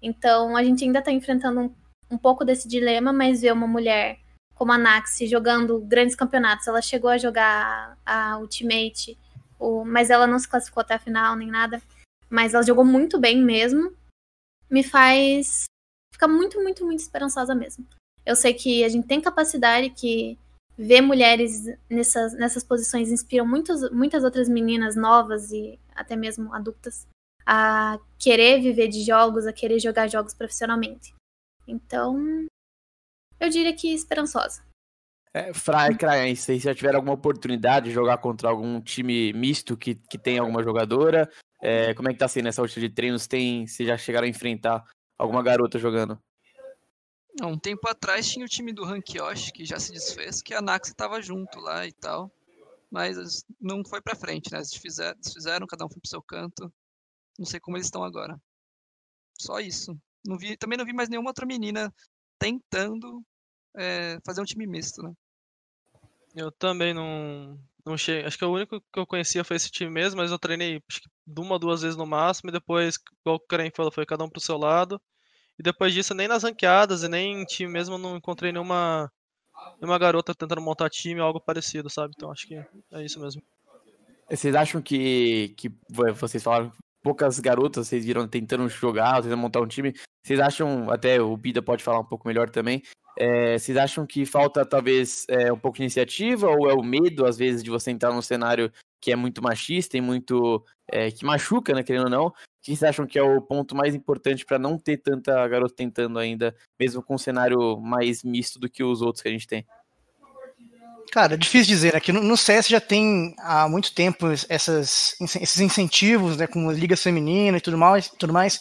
Então, a gente ainda está enfrentando um, um pouco desse dilema, mas ver uma mulher como a Naxi jogando grandes campeonatos, ela chegou a jogar a Ultimate, o, mas ela não se classificou até a final nem nada. Mas ela jogou muito bem mesmo. Me faz ficar muito, muito, muito esperançosa mesmo. Eu sei que a gente tem capacidade, que ver mulheres nessas, nessas posições inspiram muitos, muitas outras meninas novas e até mesmo adultas a querer viver de jogos, a querer jogar jogos profissionalmente. Então, eu diria que esperançosa. É, Fra e vocês já tiveram alguma oportunidade de jogar contra algum time misto que, que tem alguma jogadora? É, como é que tá sendo essa última de treinos? Tem, vocês já chegaram a enfrentar alguma garota jogando? Um tempo atrás tinha o time do Hankyoshi, que já se desfez, que a Naxi tava junto lá e tal. Mas não foi pra frente, né? Eles desfizeram, desfizeram cada um foi pro seu canto. Não sei como eles estão agora. Só isso. Não vi, também não vi mais nenhuma outra menina tentando é, fazer um time misto, né? Eu também não, não cheguei. Acho que o único que eu conhecia foi esse time mesmo, mas eu treinei acho que uma, duas vezes no máximo, e depois, igual o Karen falou, foi cada um pro seu lado. E depois disso, nem nas ranqueadas e nem em time mesmo, eu não encontrei nenhuma, nenhuma garota tentando montar time ou algo parecido, sabe? Então acho que é isso mesmo. Vocês acham que, que vocês falaram poucas garotas, vocês viram tentando jogar, tentando montar um time. Vocês acham, até o Bida pode falar um pouco melhor também, é, vocês acham que falta talvez é, um pouco de iniciativa ou é o medo, às vezes, de você entrar num cenário que é muito machista e muito. É, que machuca, né, querendo ou não? O que vocês acham que é o ponto mais importante para não ter tanta garota tentando ainda, mesmo com um cenário mais misto do que os outros que a gente tem? Cara, é difícil dizer, né? Que no, CS já tem há muito tempo essas, esses incentivos, né? Com ligas femininas e tudo mais, tudo mais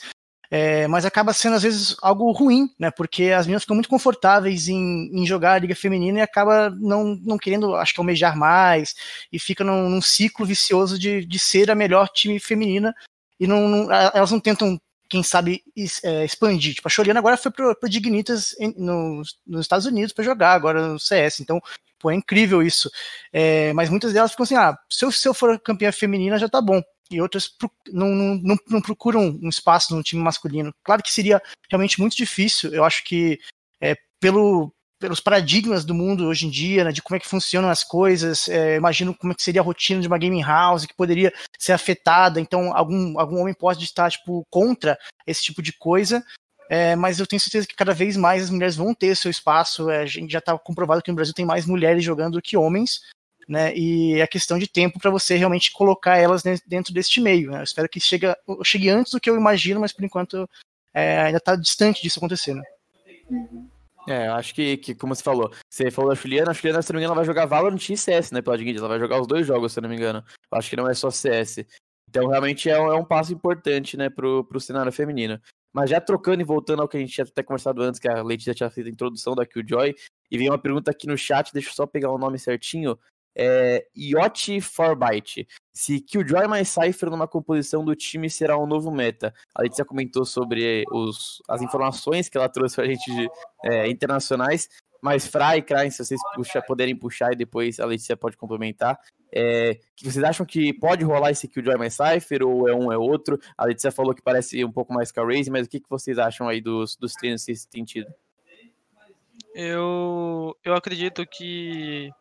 é, mas acaba sendo às vezes algo ruim, né? Porque as meninas ficam muito confortáveis em, em jogar a liga feminina e acaba não, não querendo, acho que almejar mais e fica num, num ciclo vicioso de, de ser a melhor time feminina e não, não elas não tentam quem sabe é, expandir. Tipo, a Choriana agora foi pro, pro Dignitas em, no, nos Estados Unidos para jogar agora no CS. Então, pô, é incrível isso. É, mas muitas delas ficam assim, ah, se eu, se eu for campeã feminina já tá bom e outras não, não, não, procuram um espaço no time masculino. Claro que seria realmente muito difícil, eu acho que é, pelo, pelos paradigmas do mundo hoje em dia, né, de como é que funcionam as coisas, é, imagino como é que seria a rotina de uma gaming house que poderia ser afetada, então algum, algum homem pode estar tipo, contra esse tipo de coisa, é, mas eu tenho certeza que cada vez mais as mulheres vão ter seu espaço, é, a gente já está comprovado que no Brasil tem mais mulheres jogando do que homens, né? E é questão de tempo para você realmente colocar elas dentro deste meio. Né? Eu espero que chegue, chegue antes do que eu imagino, mas por enquanto é, ainda está distante disso acontecer. Né? É, acho que, que, como você falou, você falou da Juliana, a Juliana, se não me engano, ela vai jogar Valorant e CS, né, pela Dignitas, ela vai jogar os dois jogos, se não me engano. Eu acho que não é só CS. Então, realmente é, é um passo importante, né, pro, pro cenário feminino. Mas já trocando e voltando ao que a gente tinha até conversado antes, que a Letícia tinha feito a introdução da Killjoy, e veio uma pergunta aqui no chat, deixa eu só pegar o nome certinho é, Yacht Forbyte. Se Killjoy mais Cypher numa composição do time será um novo meta. A Letícia comentou sobre os, as informações que ela trouxe pra gente de, é, internacionais. Mas Fra e Krain, se vocês puxa, puderem puxar e depois a Letícia pode complementar. É, que vocês acham que pode rolar esse Killjoy mais Cypher ou é um é outro? A Letícia falou que parece um pouco mais que a Raze, mas o que, que vocês acham aí dos, dos treinos que vocês têm tido? Eu, eu acredito que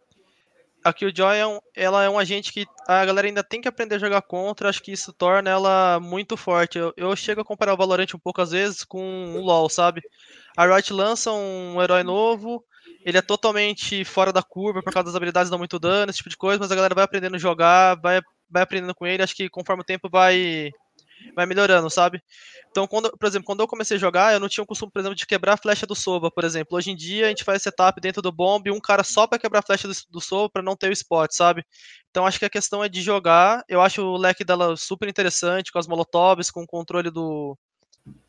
a Killjoy é um, ela é um agente que a galera ainda tem que aprender a jogar contra, acho que isso torna ela muito forte. Eu, eu chego a comparar o Valorant um pouco às vezes com o LoL, sabe? A Riot lança um herói novo, ele é totalmente fora da curva por causa das habilidades, dão muito dano, esse tipo de coisa, mas a galera vai aprendendo a jogar, vai, vai aprendendo com ele, acho que conforme o tempo vai vai melhorando, sabe? Então, quando, por exemplo, quando eu comecei a jogar, eu não tinha o costume, por exemplo, de quebrar a flecha do Soba, por exemplo. Hoje em dia, a gente faz setup dentro do bomb, um cara só para quebrar a flecha do, do Soba para não ter o spot, sabe? Então, acho que a questão é de jogar. Eu acho o leque dela super interessante, com as molotovs, com o controle do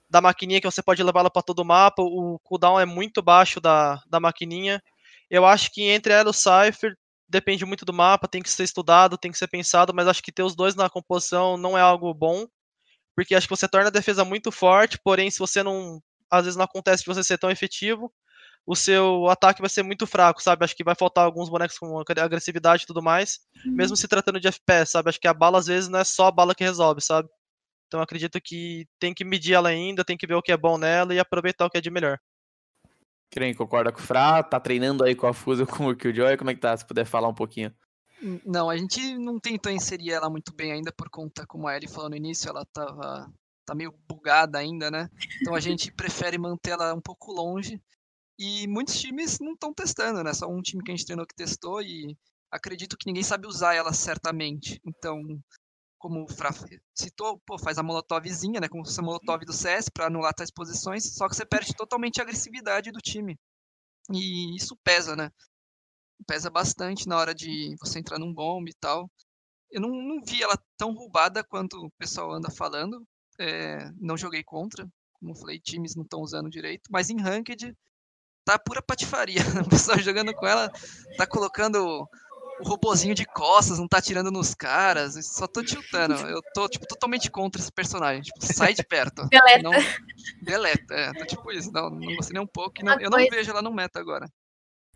da maquininha que você pode levar ela para todo o mapa. O cooldown é muito baixo da, da maquininha. Eu acho que entre ela e o Cypher depende muito do mapa, tem que ser estudado, tem que ser pensado, mas acho que ter os dois na composição não é algo bom porque acho que você torna a defesa muito forte, porém, se você não. Às vezes não acontece de você ser tão efetivo, o seu ataque vai ser muito fraco, sabe? Acho que vai faltar alguns bonecos com agressividade e tudo mais, mesmo se tratando de FPS, sabe? Acho que a bala às vezes não é só a bala que resolve, sabe? Então acredito que tem que medir ela ainda, tem que ver o que é bom nela e aproveitar o que é de melhor. Quem concorda com o Fra? Tá treinando aí com a Fusa com o Killjoy? Como é que tá? Se puder falar um pouquinho. Não, a gente não tentou inserir ela muito bem ainda por conta, como a Ellie falou no início, ela tava tá meio bugada ainda, né? Então a gente prefere manter ela um pouco longe. E muitos times não estão testando, né? Só um time que a gente treinou que testou e acredito que ninguém sabe usar ela certamente. Então, como o Fra citou, pô, faz a molotovzinha, né? Como se fosse a molotov do CS para anular tais posições, só que você perde totalmente a agressividade do time. E isso pesa, né? Pesa bastante na hora de você entrar num bomb e tal. Eu não, não vi ela tão roubada quanto o pessoal anda falando. É, não joguei contra, como eu falei, times não estão usando direito, mas em ranked tá pura patifaria. O pessoal jogando com ela tá colocando o robozinho de costas, não tá tirando nos caras, só tô tiltando. Eu tô, tipo, totalmente contra esse personagem. Tipo, sai de perto. Deleta. Não, deleta, é, tô tipo isso. Não, não gostei nem um pouco. Não, eu não vejo ela no meta agora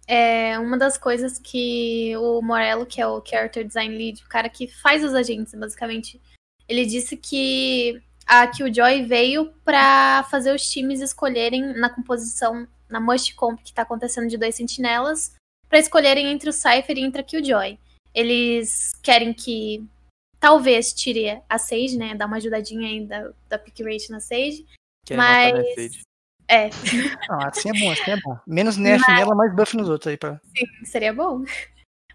é uma das coisas que o Morello, que é o Character Design Lead, o cara que faz os agentes, basicamente, ele disse que a Killjoy veio para fazer os times escolherem na composição, na Must Comp que tá acontecendo de dois sentinelas, para escolherem entre o Cypher e entre a Killjoy. Eles querem que talvez tire a Sage, né? Dar uma ajudadinha aí da, da pick rate na Sage. Quer mas é. Não, assim é bom, assim é bom. Menos nerf Mas... nela, mais buff nos outros aí. Pra... Sim, seria bom.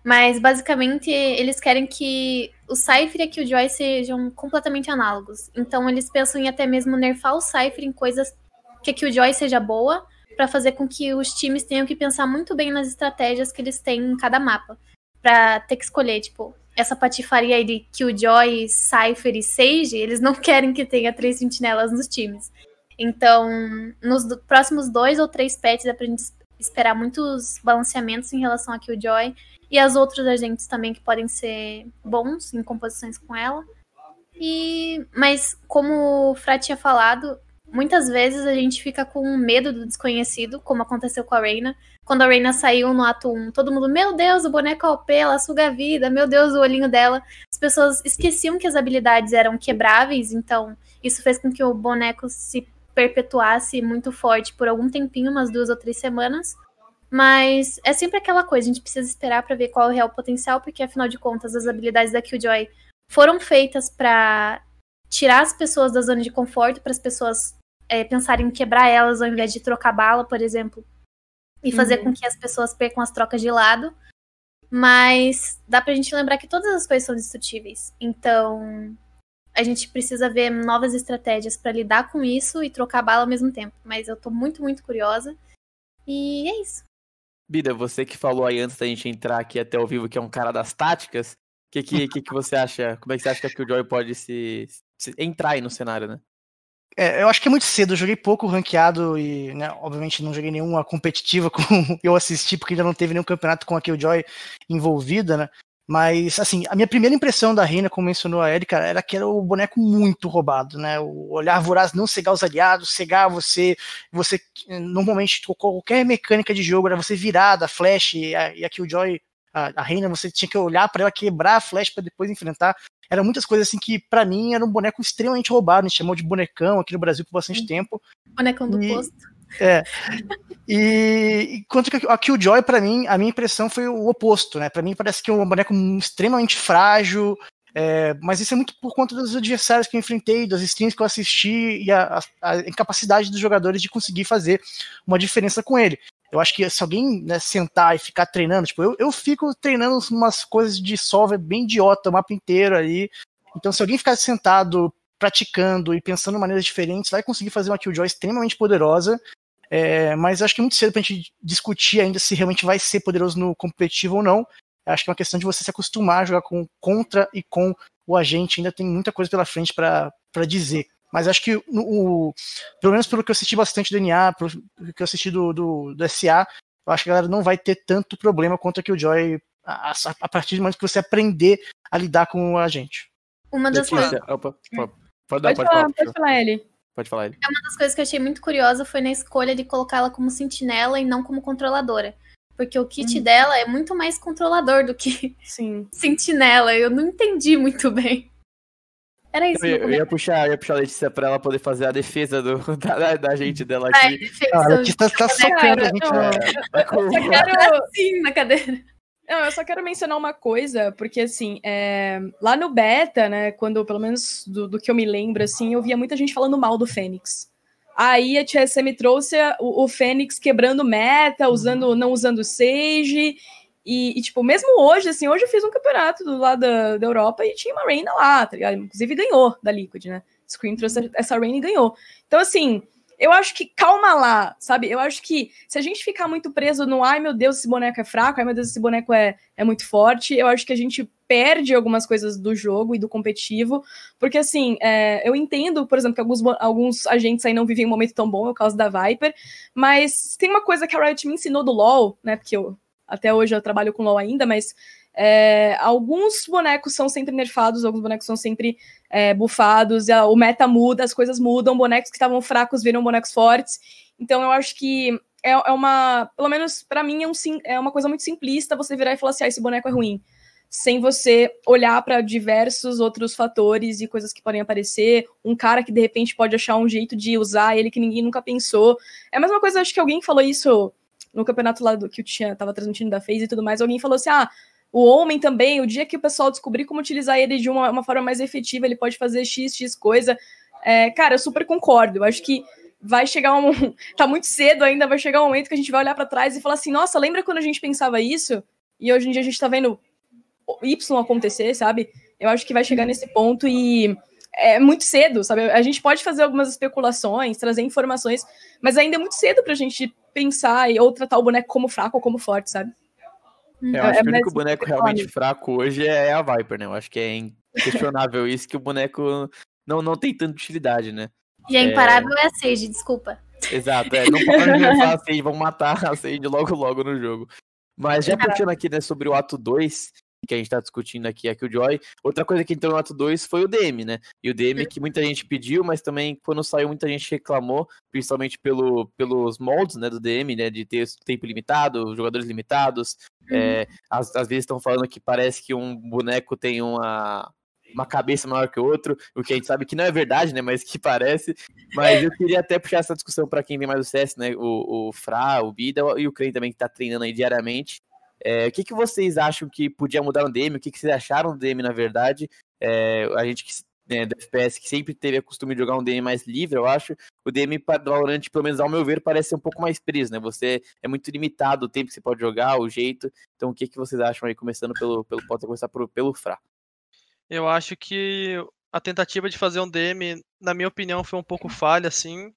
Mas basicamente eles querem que o Cypher e a Killjoy sejam completamente análogos. Então eles pensam em até mesmo nerfar o Cypher em coisas que a Killjoy seja boa, para fazer com que os times tenham que pensar muito bem nas estratégias que eles têm em cada mapa. Pra ter que escolher, tipo, essa patifaria aí de Killjoy, Cypher e Sage, eles não querem que tenha três sentinelas nos times. Então, nos do, próximos dois ou três pets dá pra gente esperar muitos balanceamentos em relação a Killjoy e as outros agentes também que podem ser bons em composições com ela. E mas como o Fra tinha falado, muitas vezes a gente fica com medo do desconhecido, como aconteceu com a Reina. Quando a Reina saiu no ato 1, todo mundo, meu Deus, o boneco OP, ela suga a vida, meu Deus, o olhinho dela. As pessoas esqueciam que as habilidades eram quebráveis, então isso fez com que o boneco se perpetuasse muito forte por algum tempinho, umas duas ou três semanas. Mas é sempre aquela coisa, a gente precisa esperar para ver qual é o real potencial, porque afinal de contas as habilidades da Killjoy foram feitas para tirar as pessoas da zona de conforto, para as pessoas é, pensarem em quebrar elas ao invés de trocar bala, por exemplo, e fazer uhum. com que as pessoas percam as trocas de lado. Mas dá pra gente lembrar que todas as coisas são destrutíveis. Então, a gente precisa ver novas estratégias para lidar com isso e trocar bala ao mesmo tempo. Mas eu tô muito, muito curiosa. E é isso. Bida, você que falou aí antes da gente entrar aqui até ao vivo que é um cara das táticas, o que, que, que, que, você acha? Como é que você acha que o Joy pode se, se entrar aí no cenário, né? É, eu acho que é muito cedo, eu joguei pouco ranqueado e, né, obviamente não joguei nenhuma competitiva com eu assisti, porque ainda não teve nenhum campeonato com a Killjoy envolvida, né? Mas, assim, a minha primeira impressão da Reina, como mencionou a Erika, era que era o boneco muito roubado, né? O olhar voraz não cegar os aliados, cegar você, você normalmente qualquer mecânica de jogo era você virar da flash e a, e a Killjoy, a, a Reina, você tinha que olhar para ela quebrar a flash para depois enfrentar. Eram muitas coisas assim que, para mim, era um boneco extremamente roubado. A gente chamou de bonecão aqui no Brasil por bastante tempo. Bonecão do e, posto. É. E enquanto que a Killjoy, para mim, a minha impressão foi o oposto, né? Para mim parece que é um boneco extremamente frágil, é, mas isso é muito por conta dos adversários que eu enfrentei, das streams que eu assisti e a, a, a, incapacidade dos jogadores de conseguir fazer uma diferença com ele. Eu acho que se alguém né, sentar e ficar treinando, tipo, eu, eu fico treinando umas coisas de solver bem idiota o mapa inteiro ali. Então, se alguém ficar sentado, praticando e pensando em maneiras diferentes, vai conseguir fazer uma Killjoy extremamente poderosa é, mas acho que é muito cedo pra gente discutir ainda se realmente vai ser poderoso no competitivo ou não. Acho que é uma questão de você se acostumar a jogar com contra e com o agente. Ainda tem muita coisa pela frente para dizer. Mas acho que, o, pelo menos pelo que eu assisti bastante do NA, pelo que eu assisti do, do, do SA, eu acho que a galera não vai ter tanto problema quanto que o Joy a, a, partir do momento que você aprender a lidar com o agente. Uma das coisas. Opa, opa. Pode, Pode, pode, falar, falar, pode falar, Ellie. Pode falar ele. Uma das coisas que eu achei muito curiosa foi na escolha de colocá-la como sentinela e não como controladora. Porque o kit Hum. dela é muito mais controlador do que Sim. sentinela. Eu não entendi muito bem. Era isso. Eu, eu ia puxar, eu ia puxar a Letícia pra ela poder fazer a defesa do, da, da- da gente dela Ai, aqui. fez Cara, um- que tá, tá socando a gente. né? Vai com- Eu só quero, assim na cadeira. Não, eu só quero mencionar uma coisa, porque assim, é, lá no beta, né, quando, pelo menos do, do que eu me lembro, assim, eu via muita gente falando mal do Fênix. Aí a TSM trouxe o, o Fênix quebrando meta, usando, não usando Sage. E, e, tipo, mesmo hoje, assim, hoje eu fiz um campeonato do lado da, da Europa e tinha uma Reina lá, tá ligado? Inclusive ganhou da Liquid, né? Scream trouxe essa Reina e ganhou. Então, assim, eu acho que calma lá, sabe? Eu acho que se a gente ficar muito preso no ai meu Deus, esse boneco é fraco, ai meu Deus, esse boneco é, é muito forte, eu acho que a gente perde algumas coisas do jogo e do competitivo, porque assim, é, eu entendo, por exemplo, que alguns, alguns agentes aí não vivem um momento tão bom, é o caso da Viper, mas tem uma coisa que a Riot me ensinou do LoL, né? Porque eu até hoje eu trabalho com LoL ainda, mas é, alguns bonecos são sempre nerfados, alguns bonecos são sempre é, bufados, o meta muda, as coisas mudam, bonecos que estavam fracos viram bonecos fortes. Então eu acho que é, é uma, pelo menos pra mim, é, um, é uma coisa muito simplista você virar e falar assim: ah, esse boneco é ruim. Sem você olhar pra diversos outros fatores e coisas que podem aparecer. Um cara que de repente pode achar um jeito de usar ele que ninguém nunca pensou. É a mesma coisa, acho que alguém falou isso no campeonato lá do que tinha, tava transmitindo da FaZe e tudo mais. Alguém falou assim: ah, o homem também, o dia que o pessoal descobrir como utilizar ele de uma, uma forma mais efetiva, ele pode fazer X, X coisa. É, cara, eu super concordo. Eu acho que vai chegar um. tá muito cedo ainda, vai chegar um momento que a gente vai olhar pra trás e falar assim: nossa, lembra quando a gente pensava isso? E hoje em dia a gente tá vendo Y acontecer, sabe? Eu acho que vai chegar nesse ponto e é muito cedo, sabe? A gente pode fazer algumas especulações, trazer informações, mas ainda é muito cedo pra gente pensar e- ou tratar o boneco como fraco ou como forte, sabe? Eu É- acho é que o único boneco realmente fraco hoje é a Viper, né? Eu acho que é inquestionável isso, que o boneco não, não tem tanta utilidade, né? E a imparável é a Sage, desculpa. Exato, é, não pode nerfar a Sage, vão matar a Sage logo logo no jogo. Mas já puxando aqui, né, sobre o ato 2, que a gente tá discutindo aqui, aqui o Joy, outra coisa que entrou no ato 2 foi o DM, né? E o DM que muita gente pediu, mas também quando saiu muita gente reclamou, principalmente pelo, pelos moldes, né, do DM, né, de ter tempo limitado, jogadores limitados, é, às, às vezes estão falando que parece que um boneco tem uma, uma cabeça maior que o outro, o que a gente sabe que não é verdade, né? Mas que parece. Mas eu queria até puxar essa discussão para quem vem mais do CS, né? O, o Fra, o Bida e o Crane também, que tá treinando aí diariamente. É, o que, que vocês acham que podia mudar no DM? O que, que vocês acharam do DM, na verdade? É, a gente que né, do FPS que sempre teve a costume de jogar um DM mais livre, eu acho. O DM para Valorant, pelo menos ao meu ver, parece ser um pouco mais preso, né? Você é muito limitado o tempo que você pode jogar, o jeito. Então, o que, que vocês acham aí, começando pelo, pelo pode começar por, pelo Fra? Eu acho que a tentativa de fazer um DM, na minha opinião, foi um pouco falha, assim.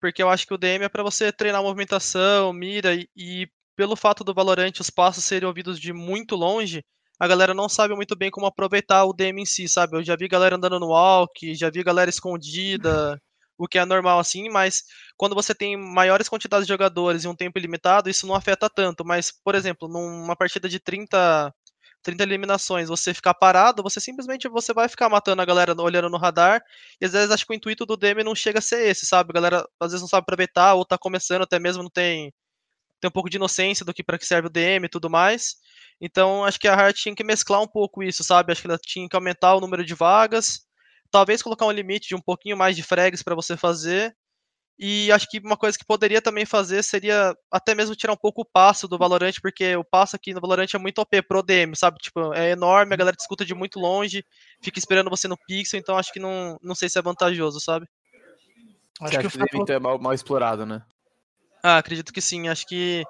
Porque eu acho que o DM é para você treinar movimentação, mira, e, e pelo fato do Valorant os passos serem ouvidos de muito longe, a galera não sabe muito bem como aproveitar o DM em si, sabe? Eu já vi galera andando no walk, já vi galera escondida, o que é normal assim, mas quando você tem maiores quantidades de jogadores e um tempo limitado, isso não afeta tanto. Mas, por exemplo, numa partida de 30, 30 eliminações, você ficar parado, você simplesmente você vai ficar matando a galera olhando no radar. E às vezes acho que o intuito do DM não chega a ser esse, sabe? A galera às vezes não sabe aproveitar, ou tá começando, até mesmo não tem, tem um pouco de inocência do que para que serve o DM e tudo mais. Então acho que a Riot tinha que mesclar um pouco isso, sabe? Acho que ela tinha que aumentar o número de vagas, talvez colocar um limite de um pouquinho mais de frags para você fazer. E acho que uma coisa que poderia também fazer seria até mesmo tirar um pouco o passo do Valorant, porque o passo aqui no Valorant é muito OP pro DM, sabe? Tipo, é enorme, a galera discuta de muito longe, fica esperando você no pixel, então acho que não, não sei se é vantajoso, sabe? Acho que que o fato- então é mal, mal explorado, né? Ah, acredito que sim. Acho que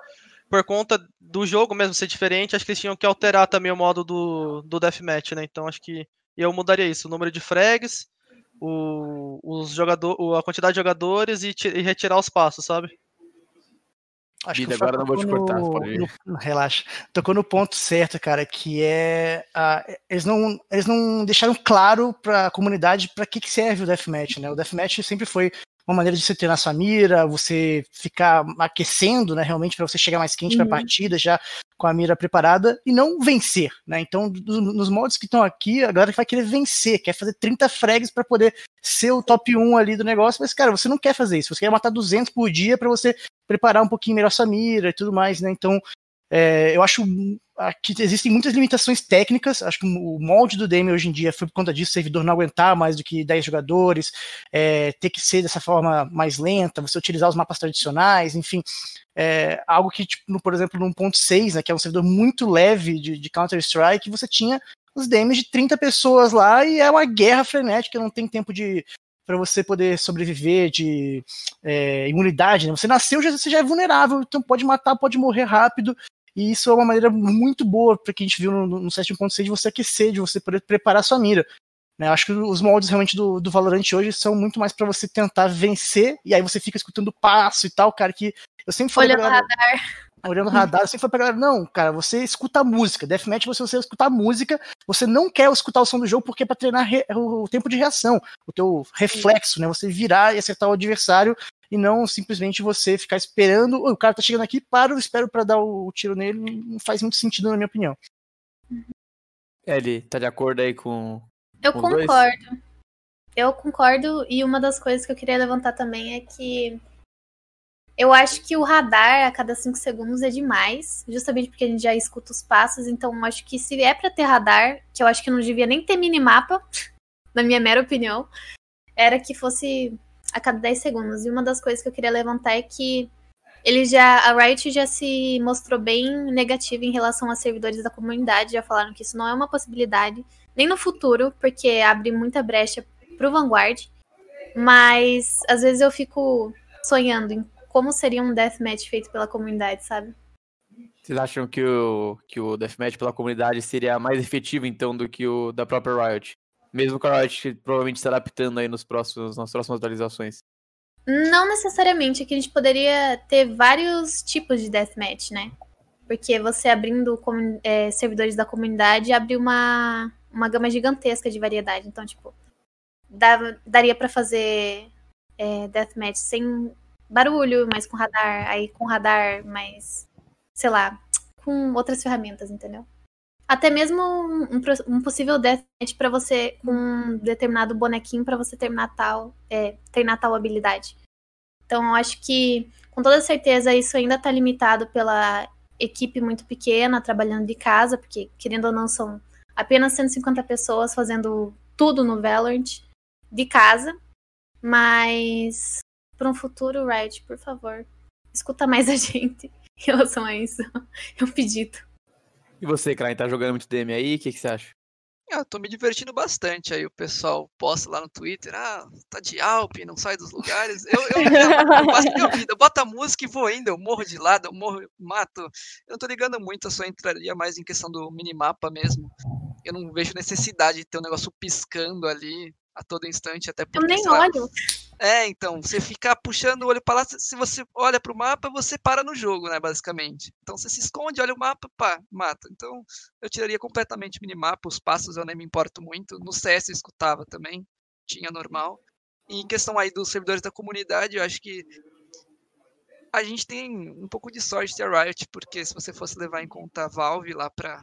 por conta do jogo mesmo ser diferente, acho que eles tinham que alterar também o modo do, do Deathmatch, né? Então acho que eu mudaria isso, o número de frags, o, os jogador, o- a quantidade de jogadores e, e retirar os passos, sabe? Acho Bida, que agora não vou te cortar, no- no- relaxa. Tocou no ponto certo, cara, que é. ah, eles, não, eles não deixaram claro pra comunidade pra que, que serve o Deathmatch, né? O Deathmatch sempre foi uma maneira de você treinar sua mira, você ficar aquecendo, né, realmente para você chegar mais quente Uhum. para a partida já com a mira preparada e não vencer, né? Então, do- nos modos que estão aqui, a galera vai querer vencer, quer fazer 30 frags para poder ser o top 1 ali do negócio, mas cara, você não quer fazer isso, você quer matar 200 por dia para você preparar um pouquinho melhor sua mira e tudo mais, né? Então, é, eu acho que existem muitas limitações técnicas. Acho que o molde do Dame hoje em dia foi por conta disso, o servidor não aguentar mais do que 10 jogadores, é, ter que ser dessa forma mais lenta, você utilizar os mapas tradicionais, enfim. É, algo que, tipo, no- por exemplo, no 1.6, né, que é um servidor muito leve de, de Counter-Strike, você tinha os Dames de 30 pessoas lá e é uma guerra frenética, não tem tempo de para você poder sobreviver de é, imunidade, né? Você nasceu, já, você já é vulnerável, então pode matar, pode morrer rápido, e isso é uma maneira muito boa para que a gente viu no, no 7.6 de você aquecer, de você poder preparar sua mira. Né? Acho que os moldes realmente do, do Valorant hoje são muito mais para você tentar vencer, e aí você fica escutando passo e tal, cara, que eu sempre falei Olhando o radar. olhando o radar, eu sempre falei pra galera, não, cara, você escuta a música, Deathmatch você, você escutar a música, você não quer escutar o som do jogo porque é pra treinar re- o, o tempo de reação, o teu reflexo, né, você virar e acertar o adversário, e não simplesmente você ficar esperando, "Oi, o cara tá chegando aqui, para, eu espero pra dar o, o tiro nele, não faz muito sentido na minha opinião. Ellie, tá de acordo aí com. Eu Com os dois? concordo. Eu concordo, e uma das coisas que eu queria levantar também é que eu acho que o radar a cada 5 segundos é demais, justamente porque a gente já escuta os passos, então eu acho que se é pra ter radar, que eu acho que não devia nem ter minimapa, na minha mera opinião, era que fosse a cada 10 segundos. E uma das coisas que eu queria levantar é que ele já, a Riot já se mostrou bem negativa em relação a servidores da comunidade, já falaram que isso não é uma possibilidade nem no futuro, porque abre muita brecha pro Vanguard. Mas às vezes eu fico sonhando em como seria um deathmatch feito pela comunidade, sabe? Vocês acham que o, que o Deathmatch pela comunidade seria mais efetivo, então, do que o da própria Riot? Mesmo com a Riot provavelmente se adaptando aí nos próximos, nas próximas atualizações. Não necessariamente, é que a gente poderia ter vários tipos de deathmatch, né? Porque você abrindo é, servidores da comunidade abre uma, uma gama gigantesca de variedade. Então, tipo, dá- daria pra fazer é, deathmatch sem barulho, mas com radar, aí com radar, mas sei lá, com outras ferramentas, entendeu? Até mesmo um, um possível deathmatch pra você com um determinado bonequinho pra você terminar tal, é, treinar tal habilidade. Então, eu acho que, com toda certeza, isso ainda está limitado pela equipe muito pequena, trabalhando de casa, porque, querendo ou não, são apenas 150 pessoas fazendo tudo no Valorant de casa. Mas, para um futuro, Riot, por favor, escuta mais a gente em relação a isso. É um pedido. E você, Klein, tá jogando muito DM aí? O que, que você acha? Ah, Eu tô me divertindo bastante. Aí o pessoal posta lá no Twitter, ah, tá de Alp, não sai dos lugares. Eu, eu, eu, faço minha vida, eu boto a música e vou indo, eu morro de lado, eu morro, eu mato. Eu não tô ligando muito, eu só entraria mais em questão do minimapa mesmo. Eu não vejo necessidade de ter um negócio piscando ali a todo instante, até Eu porque, nem sei lá, olho. É, então, você ficar puxando o olho para lá, se você olha para o mapa, você para no jogo, né, basicamente. Então você se esconde, olha o mapa, pá, mata. Então eu tiraria completamente o minimapa, os passos eu nem me importo muito. No CS eu escutava também, tinha normal. E em questão aí dos servidores da comunidade, eu acho que a gente tem um pouco de sorte de a Riot, porque se você fosse levar em conta a Valve lá para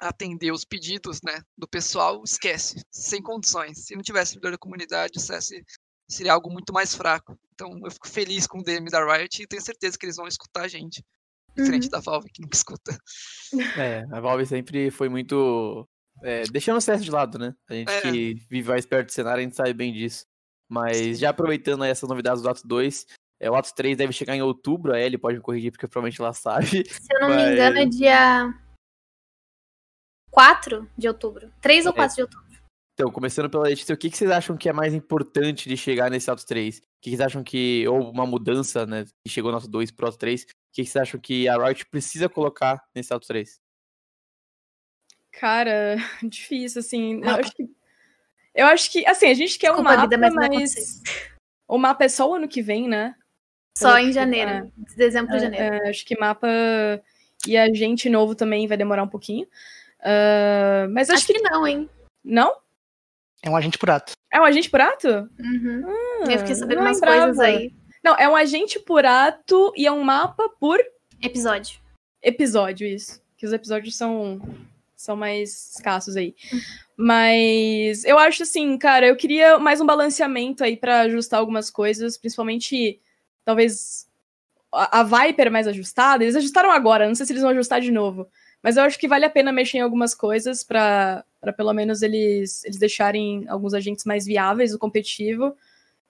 atender os pedidos, né, do pessoal, esquece, sem condições. Se não tivesse servidor da comunidade, o CS seria algo muito mais fraco. Então eu fico feliz com o DM da Riot e tenho certeza que eles vão escutar a gente. Diferente Uhum. da Valve que nunca escuta. É, a Valve sempre foi muito. é, deixando o CS de lado, né? A gente É. que vive mais perto do cenário, a gente sabe bem disso. Mas já aproveitando aí essas novidades do ato 2, é, o ato 3 deve chegar em outubro, a Ellie pode me corrigir porque provavelmente ela sabe. Se eu não me Mas- engano, é dia 4 de outubro. 3 ou É. 4 de outubro. Então, começando pela Letícia, o que, que vocês acham que é mais importante de chegar nesse ato 3? O que, que vocês acham que. Ou uma mudança, né? Que chegou no ato 2 pro ato 3. O que, que vocês acham que a Riot precisa colocar nesse ato 3? Cara, difícil, assim. Eu acho que, eu acho que assim, a gente quer um Desculpa, mapa, vida, mas não mas o mapa é só o ano que vem, né? Só Pelo em que- janeiro. De dezembro a janeiro. É, acho que mapa e a gente novo também vai demorar um pouquinho. Ah, mas acho, Acho que que não, hein? não. É um agente por ato. É um agente por ato? Uhum. Ah, eu fiquei sabendo não umas lembrava. coisas aí. Não, é um agente por ato e é um mapa por Episódio. episódio, isso. Que os episódios são, são mais escassos aí. Mas eu acho assim, cara, eu queria mais um balanceamento aí pra ajustar algumas coisas, principalmente, talvez, a, a Viper mais ajustada. Eles ajustaram agora, não sei se eles vão ajustar de novo. Mas eu acho que vale a pena mexer em algumas coisas pra pelo menos eles, eles deixarem alguns agentes mais viáveis no competitivo.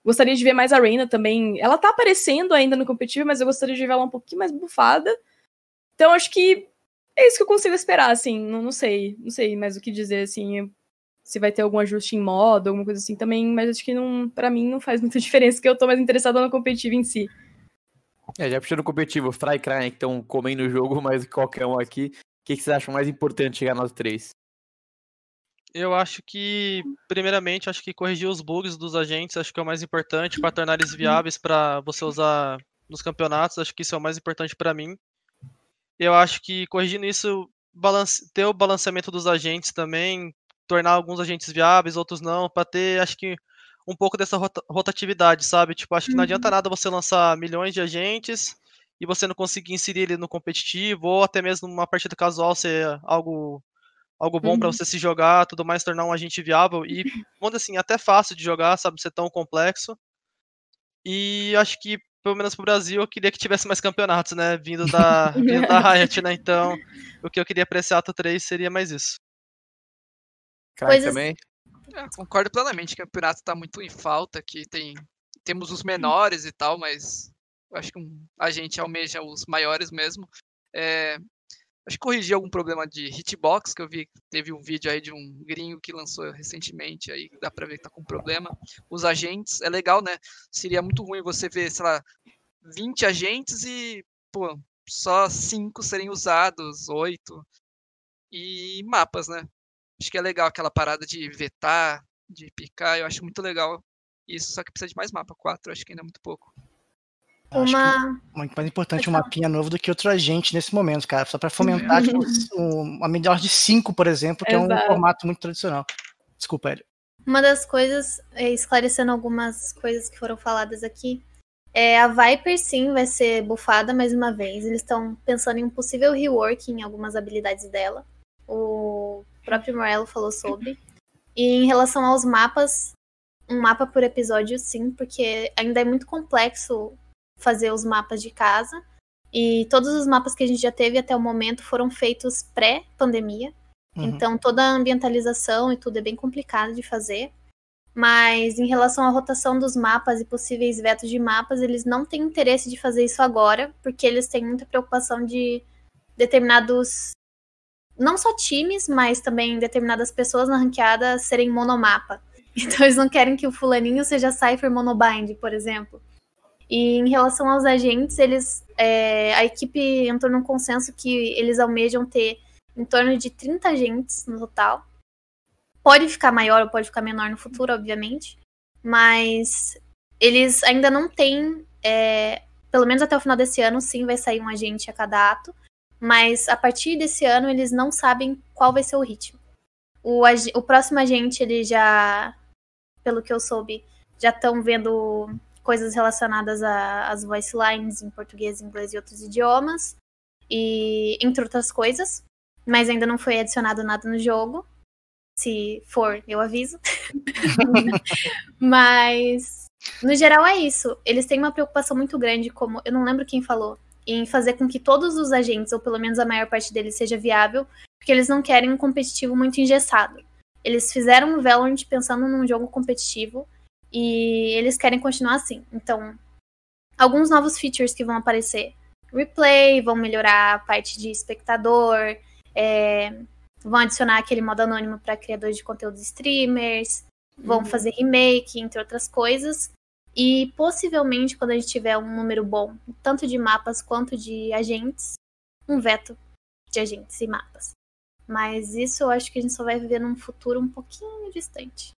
Gostaria de ver mais a Reina também. Ela tá aparecendo ainda no competitivo, mas eu gostaria de ver ela um pouquinho mais bufada. Então acho que é isso que eu consigo esperar, assim. Não, não sei, não sei mais o que dizer, assim. Se vai ter algum ajuste em modo, alguma coisa assim também, mas acho que não, para mim não faz muita diferença, porque eu tô mais interessada no competitivo em si. É, já puxando o competitivo, Fry e Kraken que estão comendo o jogo mais que qualquer um aqui. O que, que vocês acham mais importante chegar nós três? Eu acho que, primeiramente, acho que corrigir os bugs dos agentes, acho que é o mais importante para tornar eles viáveis para você usar nos campeonatos. Acho que isso é o mais importante para mim. Eu acho que corrigindo isso, balance, ter o balanceamento dos agentes também, tornar alguns agentes viáveis, outros não, para ter, acho que um pouco dessa rota- rotatividade, sabe? Tipo, acho que não adianta nada você lançar milhões de agentes e você não conseguir inserir ele no competitivo ou até mesmo numa partida casual ser algo algo bom para Uhum. você se jogar, tudo mais tornar um agente viável e, vamos assim, até fácil de jogar, sabe, ser tão complexo. E acho que pelo menos pro Brasil eu queria que tivesse mais campeonatos, né, vindo da vindo da Riot, né? Então, o que eu queria pra esse ato 3 seria mais isso. Coisas- também? É, concordo plenamente. O campeonato tá muito em falta, que tem temos os menores e tal, mas acho que um- a gente almeja os maiores mesmo. É, acho que corrigir algum problema de hitbox, que eu vi teve um vídeo aí de um gringo que lançou recentemente, aí dá pra ver que tá com problema. Os agentes, é legal, né? Seria muito ruim você ver, sei lá, 20 agentes e, pô, só 5 serem usados, 8. E mapas, né? Acho que é legal aquela parada de vetar, de picar, eu acho muito legal isso, só que precisa de mais mapa, 4, acho que ainda é muito pouco. Eu acho que Uma. muito mais importante um mapinha novo do que outro agente nesse momento, cara. Só pra fomentar tipo, um- uma melhor de 5, por exemplo, que é um Exato. formato muito tradicional. Desculpa, Hélio. Uma das coisas, é, esclarecendo algumas coisas que foram faladas aqui, é a Viper sim vai ser bufada mais uma vez. Eles estão pensando em um possível rework em algumas habilidades dela. O próprio Morello falou sobre. E em relação aos mapas, um mapa por episódio sim, porque ainda é muito complexo fazer os mapas de casa. E todos os mapas que a gente já teve até o momento foram feitos pré-pandemia. Uhum. Então toda a ambientalização e tudo é bem complicado de fazer. Mas em relação à rotação dos mapas e possíveis vetos de mapas, eles não têm interesse de fazer isso agora, porque eles têm muita preocupação de determinados não só times, mas também determinadas pessoas na ranqueada serem monomapa. Então eles não querem que o fulaninho seja Cypher monobind, por exemplo. E em relação aos agentes, eles é, a equipe entrou num consenso que eles almejam ter em torno de 30 agentes no total. Pode ficar maior ou pode ficar menor no futuro, obviamente. Mas eles ainda não têm. é, pelo menos até o final desse ano, sim, vai sair um agente a cada ato. Mas a partir desse ano, eles não sabem qual vai ser o ritmo. O, o próximo agente, ele já. Pelo que eu soube, já estão vendo coisas relacionadas às voice lines em português, inglês e outros idiomas. E entre outras coisas mas ainda não foi adicionado nada no jogo. Se for, eu aviso. mas, no geral, é isso. Eles têm uma preocupação muito grande, como eu não lembro quem falou, em fazer com que todos os agentes, ou pelo menos a maior parte deles, seja viável, porque eles não querem um competitivo muito engessado. Eles fizeram o Valorant pensando num jogo competitivo e eles querem continuar assim. Então, alguns novos features que vão aparecer. Replay, vão melhorar a parte de espectador, é, vão adicionar aquele modo anônimo para criadores de conteúdos streamers, vão Uhum. fazer remake, entre outras coisas. E possivelmente, quando a gente tiver um número bom, tanto de mapas quanto de agentes, um veto de agentes e mapas. Mas isso eu acho que a gente só vai viver num futuro um pouquinho distante.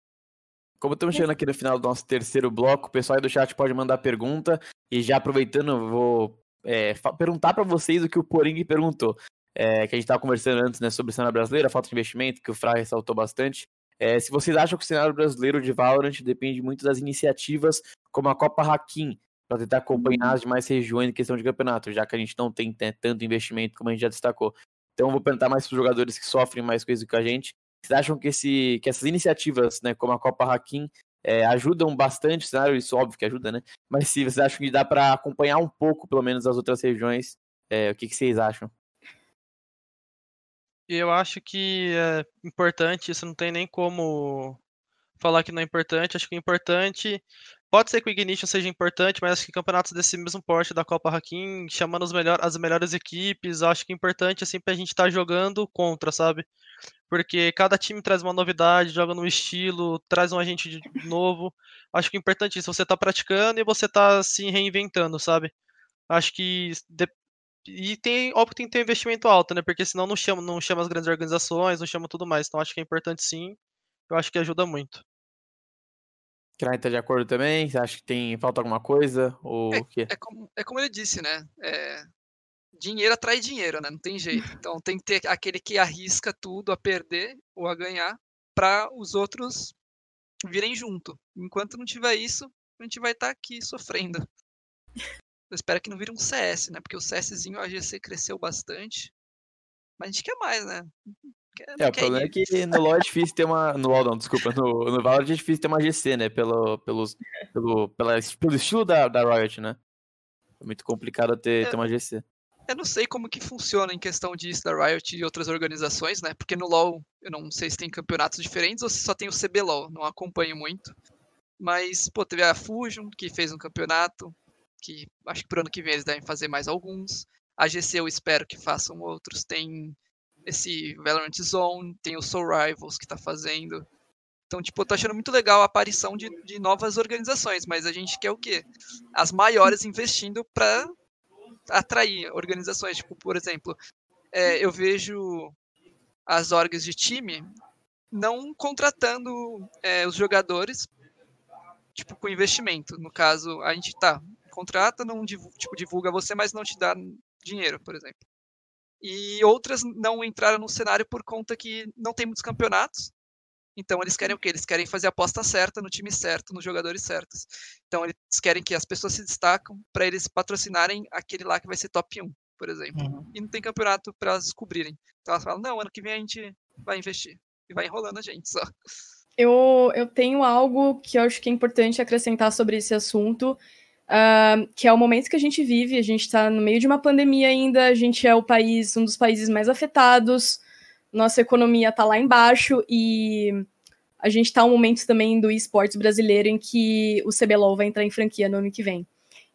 Como estamos chegando aqui no final do nosso terceiro bloco, o pessoal aí do chat pode mandar pergunta. E já aproveitando, vou é, perguntar para vocês o que o Poring perguntou. É, que a gente estava conversando antes né, sobre cena brasileira, falta de investimento, que o Fra ressaltou bastante. É, se vocês acham que o cenário brasileiro de Valorant depende muito das iniciativas como a Copa Hakim, para tentar acompanhar as demais regiões em questão de campeonato, já que a gente não tem né, tanto investimento como a gente já destacou. Então vou perguntar mais para os jogadores que sofrem mais com isso que a gente. Vocês acham que, esse, que essas iniciativas, né, como a Copa Hakim, é, ajudam bastante o cenário? Isso óbvio que ajuda, né? Mas se vocês acham que dá para acompanhar um pouco, pelo menos, as outras regiões, é, o que, que vocês acham? Eu acho que é importante, isso não tem nem como falar que não é importante. Acho que é importante. Pode ser que o Ignition seja importante, mas acho que campeonatos desse mesmo porte da Copa Hakim, chamando melhor, as melhores equipes, acho que é importante assim pra gente estar tá jogando contra, sabe? Porque cada time traz uma novidade, joga no estilo, traz um agente novo. Acho que é importante isso, você tá praticando e você tá se reinventando, sabe? Acho que e tem, óbvio que tem que ter investimento alto, né? Porque senão não chama, não chama as grandes organizações, não chama tudo mais. Então acho que é importante sim. Eu acho que ajuda muito. Krai tá de acordo também? Você acha que tem falta alguma coisa? Ou é, o quê? É como, é como ele disse, né? É, dinheiro atrai dinheiro, né? Não tem jeito. Então tem que ter aquele que arrisca tudo a perder ou a ganhar para os outros virem junto. Enquanto não tiver isso, a gente vai estar tá aqui sofrendo. Eu espero que não vire um CS, né? Porque o CSzinho a GC cresceu bastante. Mas a gente quer mais, né? Quer, é, o problema ir. é que no LoL é difícil ter uma. No LoL não, desculpa. No, no Valorant é difícil ter uma GC, né? Pelo, pelos, pelo, pela, pelo estilo da, da Riot, né? É muito complicado ter, é, ter uma GC. Eu não sei como que funciona em questão disso da Riot e outras organizações, né? Porque no LoL eu não sei se tem campeonatos diferentes ou se só tem o CBLOL. Não acompanho muito. Mas, pô, teve a Fusion, que fez um campeonato que acho que pro ano que vem eles devem fazer mais alguns. A GC eu espero que façam outros. Tem esse Valorant Zone, tem o Soul Rivals que tá fazendo. Então, tipo, eu tô achando muito legal a aparição de, de novas organizações, mas a gente quer o quê? As maiores investindo para atrair organizações. Tipo, por exemplo, é, eu vejo as orgs de time não contratando é, os jogadores tipo com investimento. No caso, a gente tá, contrata, não tipo, divulga você, mas não te dá dinheiro, por exemplo. E outras não entraram no cenário por conta que não tem muitos campeonatos. Então eles querem o quê? Eles querem fazer a aposta certa no time certo, nos jogadores certos. Então eles querem que as pessoas se destacam para eles patrocinarem aquele lá que vai ser top 1, por exemplo. Uhum. E não tem campeonato para elas descobrirem. Então elas falam: "Não, ano que vem a gente vai investir". E vai enrolando a gente só. Eu, eu tenho algo que eu acho que é importante acrescentar sobre esse assunto, uh, que é o momento que a gente vive. A gente está no meio de uma pandemia ainda, a gente é o país, um dos países mais afetados, nossa economia está lá embaixo e a gente está um momento também do esportes brasileiro em que o CBLOL vai entrar em franquia no ano que vem.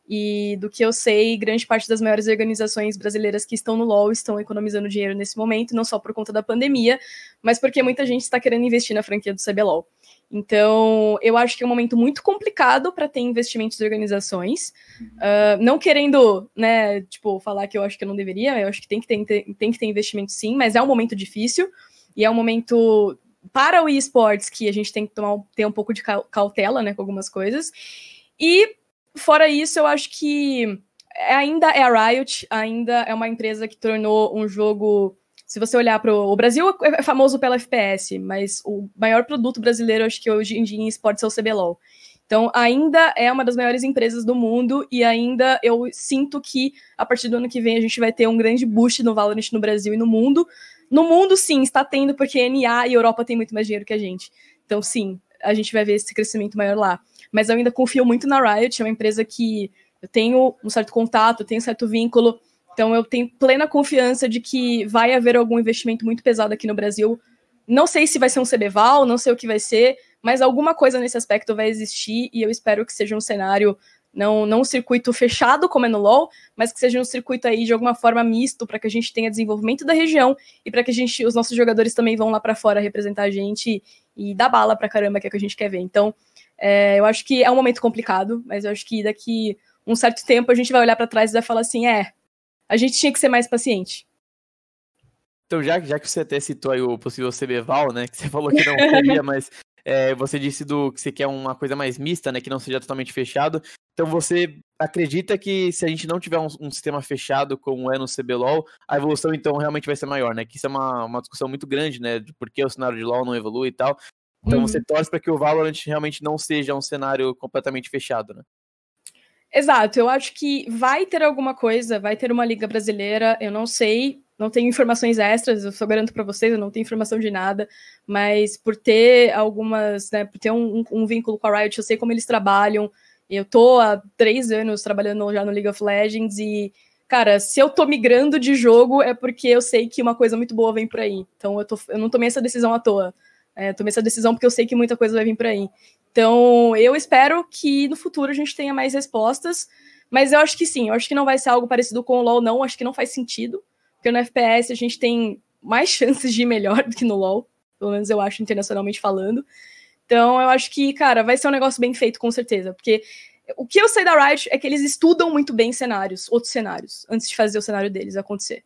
E do que eu sei, grande parte das maiores organizações brasileiras que estão no LoL estão economizando dinheiro nesse momento, não só por conta da pandemia, mas porque muita gente está querendo investir na franquia do CBLOL. Então, eu acho que é um momento muito complicado para ter investimentos de organizações. Uh, não querendo, né, tipo, falar que eu acho que eu não deveria, eu acho que tem que ter, tem que ter investimento sim, mas é um momento difícil e é um momento para o esportes que a gente tem que tomar, ter um pouco de cautela, né, com algumas coisas. E, fora isso, eu acho que ainda é a Riot, ainda é uma empresa que tornou um jogo se você olhar para o Brasil é famoso pela FPS, mas o maior produto brasileiro, acho que hoje em dia em esportes é o CBLOL. Então, ainda é uma das maiores empresas do mundo e ainda eu sinto que a partir do ano que vem a gente vai ter um grande boost no Valorant no Brasil e no mundo. No mundo, sim, está tendo, porque NA e Europa tem muito mais dinheiro que a gente. Então, sim, a gente vai ver esse crescimento maior lá. Mas eu ainda confio muito na Riot, é uma empresa que eu tenho um certo contato, tenho um certo vínculo. Então eu tenho plena confiança de que vai haver algum investimento muito pesado aqui no Brasil. Não sei se vai ser um CBVAL, não sei o que vai ser, mas alguma coisa nesse aspecto vai existir e eu espero que seja um cenário não, não um circuito fechado como é no LoL, mas que seja um circuito aí de alguma forma misto para que a gente tenha desenvolvimento da região e para que a gente, os nossos jogadores também vão lá para fora representar a gente e, dar bala para caramba que é o que a gente quer ver. Então, é, eu acho que é um momento complicado, mas eu acho que daqui um certo tempo a gente vai olhar para trás e vai falar assim, é, a gente tinha que ser mais paciente. Então, já, já que você até citou aí o possível CBVAL, né? Que você falou que não queria, mas é, você disse do que você quer uma coisa mais mista, né? Que não seja totalmente fechado. Então você acredita que se a gente não tiver um, um, sistema fechado como é no CBLOL, a evolução então realmente vai ser maior, né? Que isso é uma, uma discussão muito grande, né? De por que o cenário de LoL não evolui e tal. Então Uhum. você torce para que o Valorant realmente não seja um cenário completamente fechado, né? Exato, eu acho que vai ter alguma coisa, vai ter uma liga brasileira, eu não sei, não tenho informações extras, eu só garanto pra vocês, eu não tenho informação de nada, mas por ter algumas, né, por ter um, um- vínculo com a Riot, eu sei como eles trabalham, eu tô há três anos trabalhando já no League of Legends e, cara, se eu tô migrando de jogo é porque eu sei que uma coisa muito boa vem por aí, então eu, tô, eu não tomei essa decisão à toa, é, tomei essa decisão porque eu sei que muita coisa vai vir por aí. Então, eu espero que no futuro a gente tenha mais respostas, mas eu acho que sim, eu acho que não vai ser algo parecido com o LoL, não, acho que não faz sentido, porque no FPS a gente tem mais chances de ir melhor do que no LoL, pelo menos eu acho, internacionalmente falando. Então, eu acho que, cara, vai ser um negócio bem feito, com certeza, porque o que eu sei da Riot é que eles estudam muito bem cenários, outros cenários, antes de fazer o cenário deles acontecer.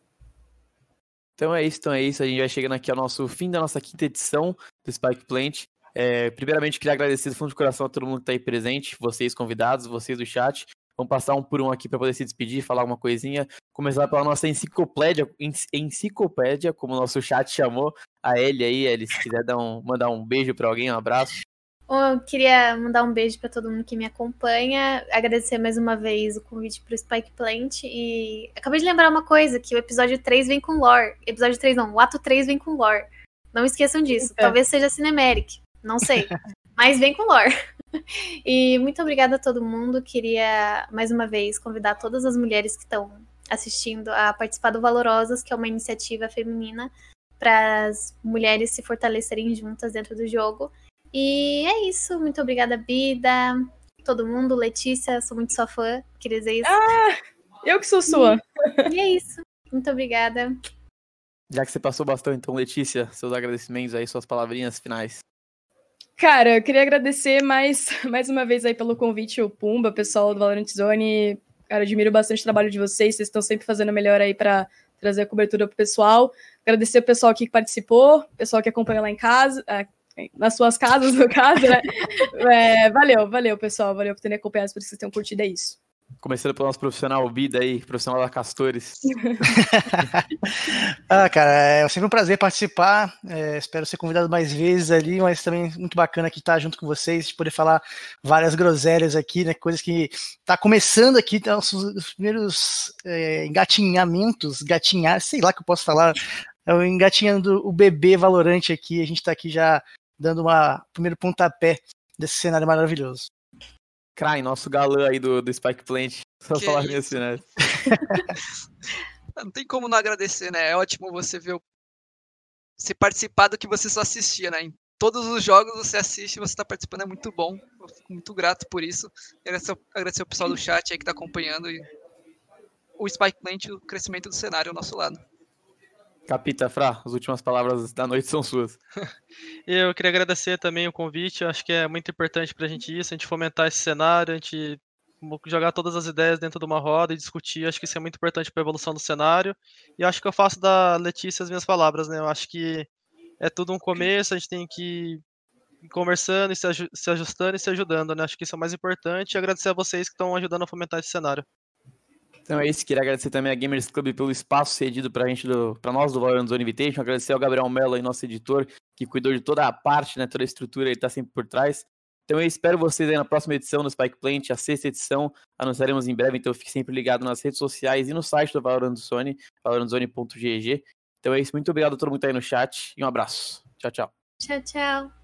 Então é isso, então é isso. A gente vai chegando aqui ao nosso fim da nossa quinta edição do Spike Plant. É, primeiramente, queria agradecer do fundo do coração a todo mundo que está aí presente, vocês convidados, vocês do chat. Vamos passar um por um aqui para poder se despedir, falar alguma coisinha. Começar pela nossa enciclopédia, enci- enciclopédia, como o nosso chat chamou, a Ellie aí, Ellie, se quiser dar um, mandar um beijo para alguém, um abraço. Eu queria mandar um beijo para todo mundo que me acompanha, agradecer mais uma vez o convite pro Spike Plant e acabei de lembrar uma coisa, que o episódio 3 vem com lore. Episódio 3 não, o ato 3 vem com lore. Não esqueçam disso. É. Talvez seja Cinemeric, não sei. mas vem com lore. E muito obrigada a todo mundo. Queria mais uma vez convidar todas as mulheres que estão assistindo a participar do Valorosas, que é uma iniciativa feminina para as mulheres se fortalecerem juntas dentro do jogo. E é isso. Muito obrigada, Bida, todo mundo, Letícia, sou muito sua fã. Queria dizer isso. Eu que sou sua. E é isso. Muito obrigada. Já que você passou bastante, então, Letícia, seus agradecimentos aí, suas palavrinhas finais. Cara, eu queria agradecer mais, mais uma vez aí pelo convite, o Pumba, pessoal do Valorant Zone. Cara, admiro bastante o trabalho de vocês, vocês estão sempre fazendo melhor aí para trazer a cobertura pro pessoal. Agradecer o pessoal aqui que participou, o pessoal que acompanha lá em casa, nas suas casas, no caso, né? É, valeu, valeu, pessoal, valeu por terem acompanhado, que vocês tenham curtido, é isso. Começando pelo nosso profissional Bida aí, profissional da Castores. Ah, cara, é sempre um prazer participar. é, espero ser convidado mais vezes ali, mas também muito bacana aqui estar junto com vocês, de poder falar várias groselhas aqui, né? Coisas que tá começando aqui, tá, os, os primeiros é, engatinhamentos, gatinhar, sei lá que eu posso falar. É o engatinhando o bebê valorante aqui. A gente tá aqui já dando uma primeiro pontapé desse cenário maravilhoso. Krain, nosso galã aí do, do Spike Plant. Só Que falar isso. nesse, né? Não tem como não agradecer, né? É ótimo você ver o... você participar do que você só assistia, né? Em todos os jogos você assiste, você tá participando, é muito bom. Eu fico muito grato por isso. Agradecer, agradecer o pessoal do chat aí que tá acompanhando e o Spike Plant, o crescimento do cenário ao nosso lado. Capita, Fra, as últimas palavras da noite são suas. Eu queria agradecer também o convite, acho que é muito importante pra gente isso, a gente fomentar esse cenário, a gente jogar todas as ideias dentro de uma roda e discutir, acho que isso é muito importante para a evolução do cenário. E acho que eu faço da Letícia as minhas palavras, né? Eu acho que é tudo um começo, a gente tem que ir conversando se ajustando e se ajudando, né? Acho que isso é o mais importante e agradecer a vocês que estão ajudando a fomentar esse cenário. Então é isso, queria agradecer também a Gamers Club pelo espaço cedido pra gente, do, pra nós do Valorant Zone Invitation, agradecer ao Gabriel Mello aí, nosso editor, que cuidou de toda a parte, né, toda a estrutura, ele tá sempre por trás. Então eu espero vocês aí na próxima edição do Spike Plant, a sexta edição, anunciaremos em breve, então fique sempre ligado nas redes sociais e no site do Valorant Zone, valorantzone.gg. Então é isso, muito obrigado a todo mundo tá aí no chat e um abraço. Tchau, tchau. Tchau, tchau.